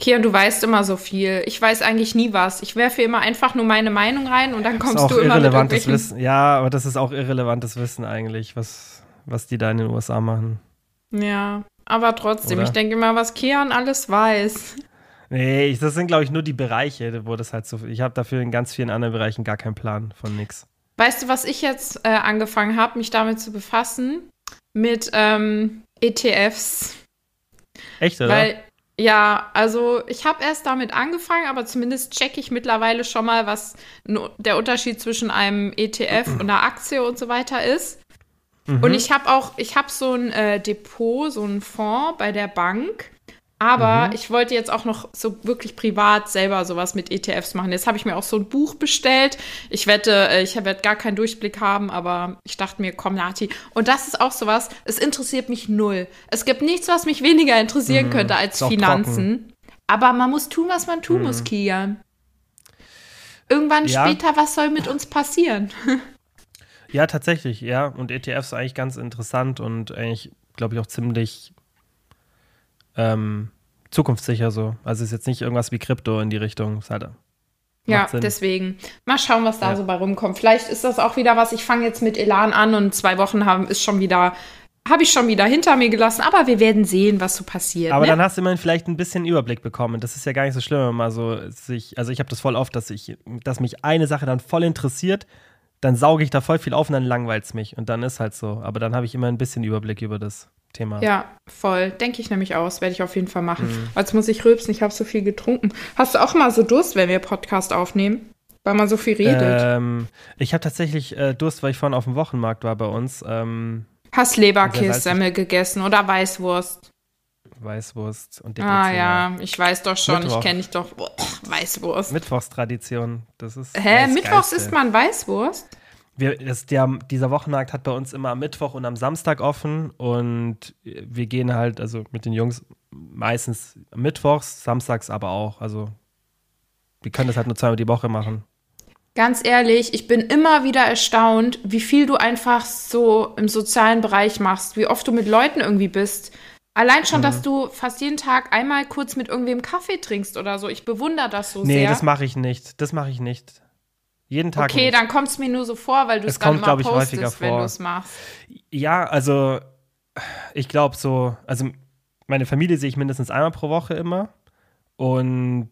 Kian, du weißt immer so viel. Ich weiß eigentlich nie was. Ich werfe immer einfach nur meine Meinung rein und dann kommst du immer mit irrelevantes irgendwelchen Wissen. Ja, aber das ist auch irrelevantes Wissen eigentlich, was, was die da in den USA machen. Ja, aber trotzdem, Oder? ich denke immer, was Kian alles weiß. Nee, das sind, glaube ich, nur die Bereiche, wo das halt so. Ich habe dafür in ganz vielen anderen Bereichen gar keinen Plan von nix. Weißt du, was ich jetzt äh, angefangen habe, mich damit zu befassen? Mit ähm, ETFs. Echt, oder? Weil, ja, also ich habe erst damit angefangen, aber zumindest checke ich mittlerweile schon mal, was der Unterschied zwischen einem ETF und einer Aktie und so weiter ist. Mhm. Und ich habe auch, ich habe so ein äh, Depot, so einen Fonds bei der Bank. Aber Mhm. ich wollte jetzt auch noch so wirklich privat selber sowas mit ETFs machen. Jetzt habe ich mir auch so ein Buch bestellt. Ich wette, äh, ich werde gar keinen Durchblick haben, aber ich dachte mir, komm, Nati. Und das ist auch sowas, es interessiert mich null. Es gibt nichts, was mich weniger interessieren könnte als Mhm. Ist auch Finanzen. Aber man muss tun, was man tun muss, Kian. Irgendwann Ja. später, was soll mit uns passieren? [laughs] Ja, tatsächlich, ja. Und ETFs eigentlich ganz interessant und eigentlich, glaube ich, auch ziemlich ähm, zukunftssicher so. Also ist jetzt nicht irgendwas wie Krypto in die Richtung. Ist halt, Ja, deswegen. Mal schauen, was da Ja. so bei rumkommt. Vielleicht ist das auch wieder was. Ich fange jetzt mit Elan an und zwei Wochen haben ist schon wieder, habe ich schon wieder hinter mir gelassen. Aber wir werden sehen, was so passiert. Aber ne? dann hast du immerhin vielleicht ein bisschen Überblick bekommen. Das ist ja gar nicht so schlimm, wenn man so sich, also ich habe das voll oft, dass ich, dass mich eine Sache dann voll interessiert, dann sauge ich da voll viel auf und dann langweilt es mich. Und dann ist halt so. Aber dann habe ich immer ein bisschen Überblick über das Thema. ja, voll. Denke ich nämlich aus. Werde ich auf jeden Fall machen. Mhm. Jetzt muss ich rülpsen. Ich habe so viel getrunken. Hast du auch mal so Durst, wenn wir Podcast aufnehmen? Weil man so viel redet. Ähm, ich habe tatsächlich äh, Durst, weil ich vorhin auf dem Wochenmarkt war bei uns. Ähm, Hast Leberkässemmel gegessen oder Weißwurst? Weißwurst und Ah DDC, ja, ich weiß doch schon. Mittwoch. Ich kenne dich doch. Boah, Weißwurst. Mittwochstradition. Das ist. Hä? Mittwochs isst man Weißwurst? Wir, das, der, dieser Wochenmarkt hat bei uns immer am Mittwoch und am Samstag offen und wir gehen halt, also mit den Jungs meistens mittwochs, samstags aber auch. Also wir können das halt nur zweimal die Woche machen. Ganz ehrlich, ich bin immer wieder erstaunt, wie viel du einfach so im sozialen Bereich machst, wie oft du mit Leuten irgendwie bist. Allein schon, Mhm. dass du fast jeden Tag einmal kurz mit irgendwem Kaffee trinkst oder so. Ich bewundere das so Nee, sehr. das mache ich nicht. Das mache ich nicht. Jeden Tag. Okay, nicht. dann kommt es mir nur so vor, weil du es dann kommt, immer ich, postest, häufiger wenn vor. du es machst. Ja, also ich glaube so, also meine Familie sehe ich mindestens einmal pro Woche immer. Und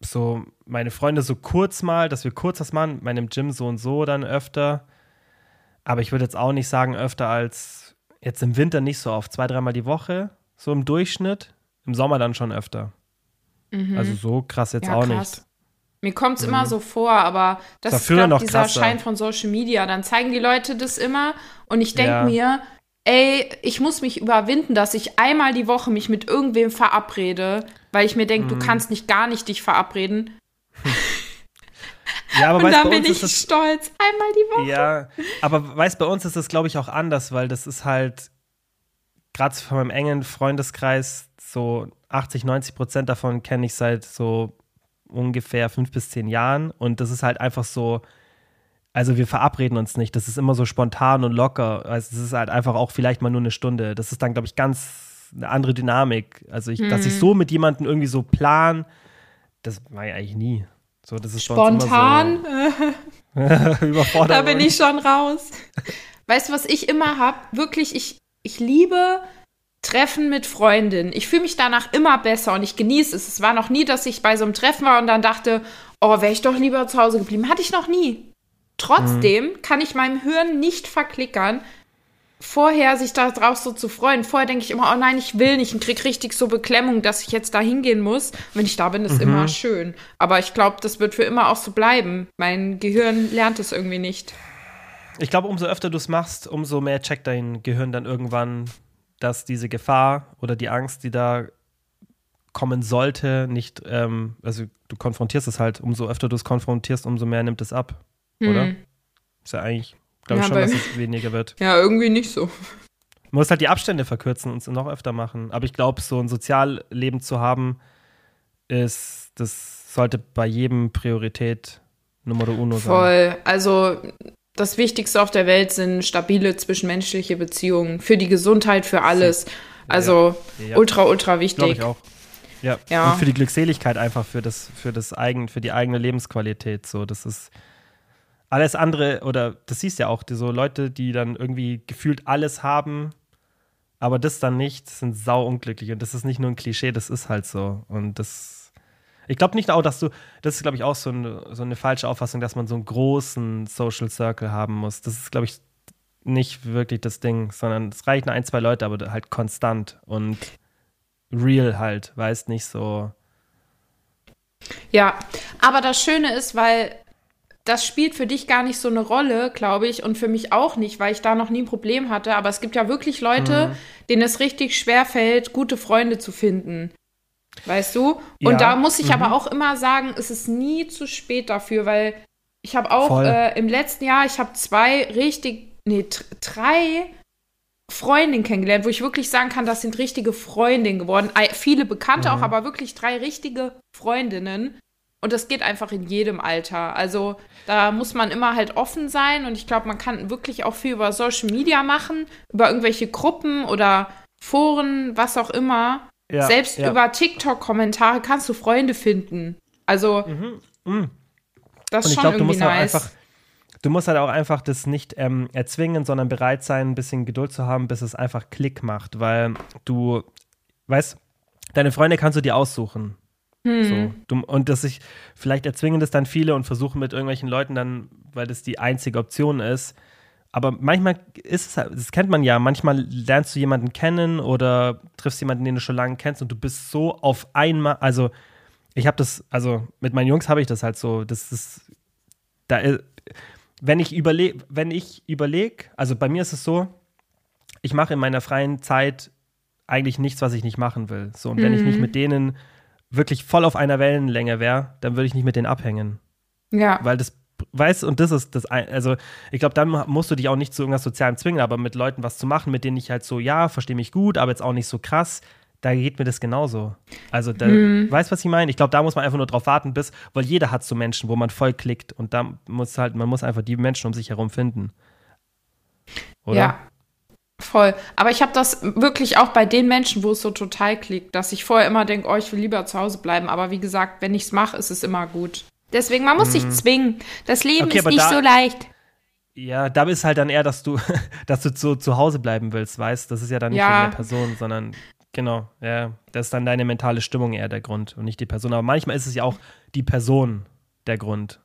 so meine Freunde so kurz mal, dass wir kurz was machen, meinem Gym so und so dann öfter. Aber ich würde jetzt auch nicht sagen, öfter als jetzt im Winter nicht so oft, zwei, dreimal die Woche, so im Durchschnitt. Im Sommer dann schon öfter. Also so krass jetzt Mhm. Ja, auch krass. nicht. Mir kommt es immer so vor, aber das war ist glaub, dieser krasser. Schein von Social Media. Dann zeigen die Leute das immer und ich denke Ja. mir, ey, ich muss mich überwinden, dass ich einmal die Woche mich mit irgendwem verabrede, weil ich mir denke, Mhm. du kannst nicht gar nicht dich verabreden. [laughs] Ja, aber Und weißt, dann bin ich das, stolz. Einmal die Woche. Ja, aber weißt, bei uns ist das, glaube ich, auch anders, weil das ist halt, gerade von meinem engen Freundeskreis, so 80, 90 Prozent davon kenne ich seit so ungefähr fünf bis zehn Jahren. Und das ist halt einfach so, also wir verabreden uns nicht. Das ist immer so spontan und locker. Also es ist halt einfach auch vielleicht mal nur eine Stunde. Das ist dann, glaube ich, ganz eine andere Dynamik. Also ich, dass Hm. ich so mit jemandem irgendwie so plan, das war ja eigentlich nie. So, das ist Spontan, so [laughs] [laughs] Überforderung. da bin ich schon raus. Weißt du, was ich immer habe? Wirklich, ich, ich liebe Treffen mit Freundinnen. Ich fühle mich danach immer besser und ich genieße es. Es war noch nie, dass ich bei so einem Treffen war und dann dachte, oh, wäre ich doch lieber zu Hause geblieben. Hatte ich noch nie. Trotzdem kann ich meinem Hirn nicht verklickern, vorher sich da drauf so zu freuen. Vorher denke ich immer, oh nein, ich will nicht und krieg richtig so Beklemmung, dass ich jetzt da hingehen muss. Und wenn ich da bin, ist immer schön. Aber ich glaube, das wird für immer auch so bleiben. Mein Gehirn lernt es irgendwie nicht. Ich glaube, umso öfter du es machst, umso mehr checkt dein Gehirn dann irgendwann, dass diese Gefahr oder die Angst, die da kommen sollte, nicht, ähm, also du konfrontierst es halt, umso öfter du es konfrontierst, umso mehr nimmt es ab, oder? Ist ja eigentlich, glaube ich Ja, schon, dass es weniger wird. Ja, irgendwie nicht so. Man muss halt die Abstände verkürzen und es noch öfter machen. Aber ich glaube, so ein Sozialleben zu haben, ist, das sollte bei jedem Priorität Nummer uno sein. Voll. Also das Wichtigste auf der Welt sind stabile zwischenmenschliche Beziehungen. Für die Gesundheit, für alles. Also Ja. ultra, ultra Glaube wichtig. ich auch. Ja. Ja. Und für die Glückseligkeit einfach, für das, für das eigen, für die eigene Lebensqualität. So, das ist alles andere, oder das siehst ja auch, die, so Leute, die dann irgendwie gefühlt alles haben, aber das dann nicht, sind sau unglücklich. Und das ist nicht nur ein Klischee, das ist halt so. Und das. Ich glaube nicht auch, dass du, das ist, glaube ich, auch so eine, so eine falsche Auffassung, dass man so einen großen Social Circle haben muss. Das ist, glaube ich, nicht wirklich das Ding, sondern es reichen ein, zwei Leute, aber halt konstant und real halt, weißt nicht so. Ja, aber das Schöne ist, weil das spielt für dich gar nicht so eine Rolle, glaube ich, und für mich auch nicht, weil ich da noch nie ein Problem hatte. Aber es gibt ja wirklich Leute, Mhm. denen es richtig schwer fällt, gute Freunde zu finden. Weißt du? Ja, Und da muss ich mhm. aber auch immer sagen, es ist nie zu spät dafür, weil ich habe auch äh, im letzten Jahr, ich habe zwei richtig, nee, drei Freundinnen kennengelernt, wo ich wirklich sagen kann, das sind richtige Freundinnen geworden. Viele Bekannte Mhm. auch, aber wirklich drei richtige Freundinnen. Und das geht einfach in jedem Alter. Also da muss man immer halt offen sein. Und ich glaube, man kann wirklich auch viel über Social Media machen, über irgendwelche Gruppen oder Foren, was auch immer. Ja, Selbst ja. über TikTok-Kommentare kannst du Freunde finden. Also Mhm. das Und ist ich schon glaube, du irgendwie musst halt nice. einfach, du musst halt auch einfach das nicht ähm, erzwingen, sondern bereit sein, ein bisschen Geduld zu haben, bis es einfach Klick macht, weil du, weißt, deine Freunde kannst du dir aussuchen. Hm. So. Und dass ich, vielleicht erzwingen das dann viele und versuchen mit irgendwelchen Leuten dann, weil das die einzige Option ist. Aber manchmal ist es, halt- das kennt man ja, manchmal lernst du jemanden kennen oder triffst jemanden, den du schon lange kennst und du bist so auf einmal, also ich habe das, also mit meinen Jungs habe ich das halt so, das ist, da, i- wenn ich überlege, wenn ich überlege, also bei mir ist es so, ich mache in meiner freien Zeit eigentlich nichts, was ich nicht machen will. So, und wenn ich nicht mit denen wirklich voll auf einer Wellenlänge wäre, dann würde ich nicht mit denen abhängen. Ja. Weil das, weißt und das ist das, also ich glaube, dann musst du dich auch nicht zu irgendwas Sozialem zwingen, aber mit Leuten was zu machen, mit denen ich halt so, ja, verstehe mich gut, aber jetzt auch nicht so krass, da geht mir das genauso. Also, da, weißt was ich meine? Ich glaube, da muss man einfach nur drauf warten, bis, weil jeder hat so Menschen, wo man voll klickt und da muss halt, man muss einfach die Menschen um sich herum finden. Oder? Ja. Voll. Aber ich habe das wirklich auch bei den Menschen, wo es so total klickt, dass ich vorher immer denke, oh, ich will lieber zu Hause bleiben. Aber wie gesagt, wenn ich es mache, ist es immer gut. Deswegen, man muss sich zwingen. Das Leben Okay, ist nicht da- so leicht. Ja, da ist halt dann eher, dass du, [laughs] dass du zu, zu Hause bleiben willst, weißt? Das ist ja dann nicht Ja. wegen der Person, sondern genau, ja, das ist dann deine mentale Stimmung eher der Grund und nicht die Person. Aber manchmal ist es ja auch die Person der Grund,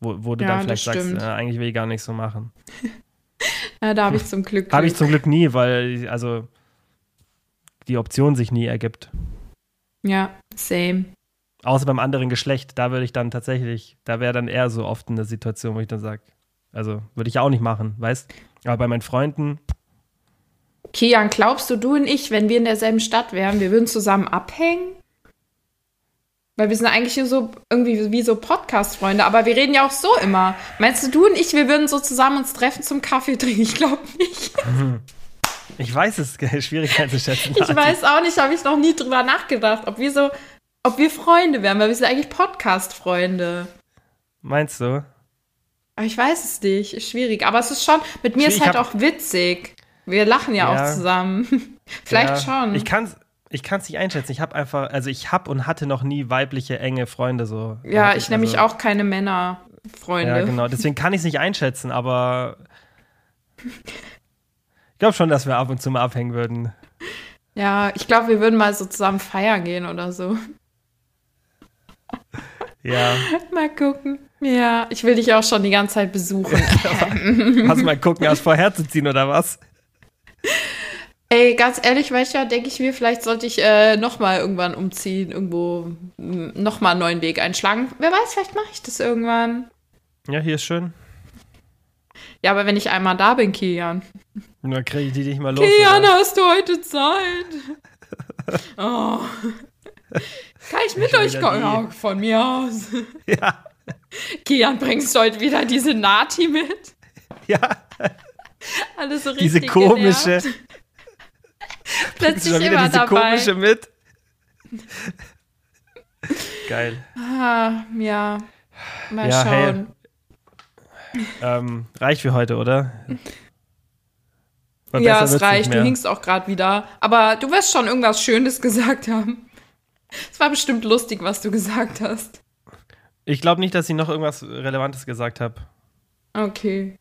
wo, wo du Ja, dann vielleicht sagst, äh, eigentlich will ich gar nicht so machen. [laughs] Ja, da habe ich zum Glück. [laughs] Habe ich zum Glück nie, weil also die Option sich nie ergibt. Ja, same. Außer beim anderen Geschlecht, da würde ich dann tatsächlich, da wäre dann eher so oft eine Situation, wo ich dann sage, also würde ich ja auch nicht machen, weißt? Aber bei meinen Freunden, Kian, glaubst du, du und ich, wenn wir in derselben Stadt wären, wir würden zusammen abhängen? Weil wir sind eigentlich hier so irgendwie wie so Podcast-Freunde, aber wir reden ja auch so immer. Meinst du, du und ich, wir würden so zusammen uns treffen zum Kaffee trinken? Ich glaube nicht. [laughs] ich weiß es, [laughs] schwierig einzuschätzen. Ich weiß auch nicht, habe ich noch nie drüber nachgedacht, ob wir so, ob wir Freunde wären, weil wir sind eigentlich Podcast-Freunde. Meinst du? Aber ich weiß es nicht, ist schwierig. Aber es ist schon, mit mir ist Ich halt hab- auch witzig. Wir lachen ja, Ja. auch zusammen. [laughs] Vielleicht Ja, schon. Ich kann es ich kann's nicht einschätzen. Ich habe einfach, also ich habe und hatte noch nie weibliche, enge Freunde so. ja, ich nämlich also, auch keine Männerfreunde. Ja, genau. Deswegen kann ich es nicht einschätzen, aber ich glaube schon, dass wir ab und zu mal abhängen würden. Ja, ich glaube, wir würden mal so zusammen feiern gehen oder so. Ja. Mal gucken. Ja, ich will dich auch schon die ganze Zeit besuchen. [laughs] Hast du mal gucken, erst vorherzuziehen oder was? Ey, ganz ehrlich, manchmal denke ich mir, vielleicht sollte ich äh, nochmal irgendwann umziehen, irgendwo nochmal einen neuen Weg einschlagen. Wer weiß, vielleicht mache ich das irgendwann. Ja, hier ist schön. Ja, aber wenn ich einmal da bin, Kian. Dann kriege ich die nicht mal los. Kian, oder? hast du heute Zeit? [laughs] Oh. Kann ich mit euch kommen? Ja, von mir aus. [laughs] Ja, Kian, bringst du heute wieder diese Nati mit? ja. Alles so richtig Diese komische, genervt. Plötzlich immer diese dabei. komische mit. Geil. Ah, ja. Mal Ja, hey. schauen. Ähm, reicht für heute, oder? Ja, es reicht. Du mehr. hingst auch gerade wieder. Aber du wirst schon irgendwas Schönes gesagt haben. Es war bestimmt lustig, was du gesagt hast. Ich glaube nicht, dass ich noch irgendwas Relevantes gesagt habe. Okay.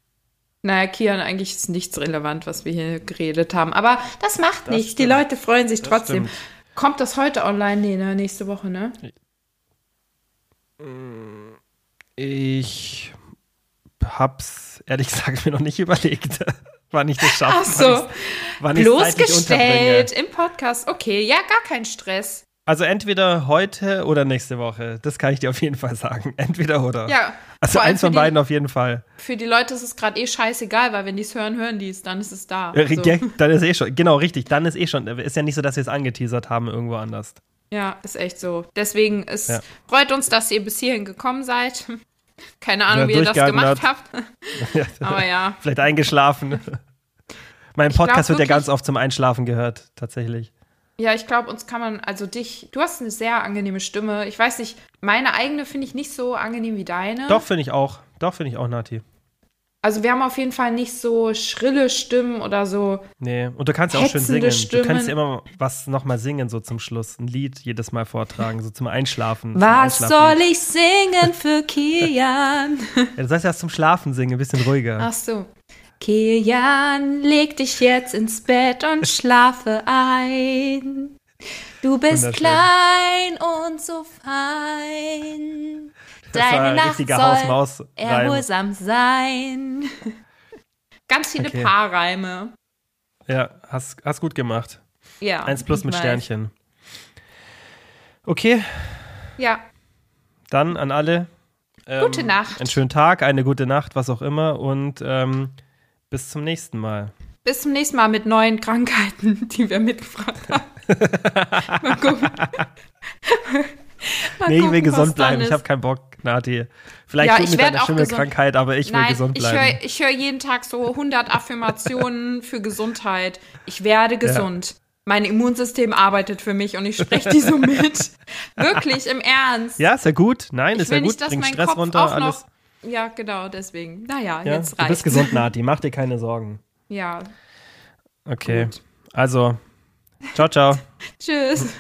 Naja, Kian, eigentlich ist nichts relevant, was wir hier geredet haben. Aber das macht Das nichts. Die stimmt. Leute freuen sich Das trotzdem. stimmt. Kommt das heute online? Nee, ne? nächste Woche, ne? Ich hab's ehrlich gesagt mir noch nicht [laughs] überlegt. Wann ich das schaffe. Ach so. Wann ich's unterbringe. Bloßgestellt im Podcast. Okay, ja, gar kein Stress. Also entweder heute oder nächste Woche. Das kann ich dir auf jeden Fall sagen. [laughs] Entweder oder. Ja. Also eins von die- beiden auf jeden Fall. Für die Leute ist es gerade eh scheißegal, weil wenn die es hören, hören die es, dann ist es da. So. ja, Dann ist eh schon. Genau, richtig. Dann ist eh schon. Ist ja nicht so, dass wir es angeteasert haben irgendwo anders. Ja, ist echt so. Deswegen es Ja. freut uns, dass ihr bis hierhin gekommen seid. [laughs] Keine Ahnung, Ja, wie ihr das gemacht habt. habt. [laughs] Aber ja. Vielleicht eingeschlafen. mein Ich glaub Podcast wird ja ganz oft zum Einschlafen gehört, tatsächlich. Ja, ich glaube, uns kann man, also dich, du hast eine sehr angenehme Stimme. Ich weiß nicht, meine eigene finde ich nicht so angenehm wie deine. Doch, finde ich auch. Doch, finde ich auch, Nati. Also wir haben auf jeden Fall nicht so schrille Stimmen oder so. Nee, und du kannst ja auch schön singen. Du kannst Stimmen. ja immer was nochmal singen, so zum Schluss. Ein Lied jedes Mal vortragen, so zum Einschlafen. Was zum soll Einschlaflied. ich singen für Kian? [laughs] Ja, du sollst erst zum Schlafen singen, ein bisschen ruhiger. Ach so. Kian, leg dich jetzt ins Bett und [laughs] schlafe ein. Du bist klein und so fein. Deine ein Nacht soll erholsam sein. Ganz viele Okay. Paarreime. Ja, hast, hast gut gemacht. Ja. Eins plus mit weiß. Sternchen. Okay, Ja, dann an alle. ähm, Gute Nacht. Einen schönen Tag, eine gute Nacht, was auch immer. Und ähm, bis zum nächsten Mal. bis zum nächsten Mal mit neuen Krankheiten, [laughs] die wir mitgebracht haben. [laughs] Mal gucken. Mal nee, ich will gesund bleiben. Ich habe keinen Bock, Nati. Vielleicht Ja, du ich mit deiner gesund. Schimmelkrankheit, aber ich will Nein, gesund ich bleiben. höre ich hör jeden Tag so 100 Affirmationen [laughs] für Gesundheit. Ich werde gesund. Mein Immunsystem arbeitet für mich und ich spreche die so mit. Wirklich, im Ernst. ja, ist ja gut. Nein, ich ist will ja gut. nicht, Bringt Stress Kopf runter, alles. Ja, genau, deswegen. Naja, Ja, jetzt du reicht. bist gesund, Nati. Mach dir keine Sorgen. Ja, Okay. Gut. Also, ciao, ciao. [laughs] tschüss.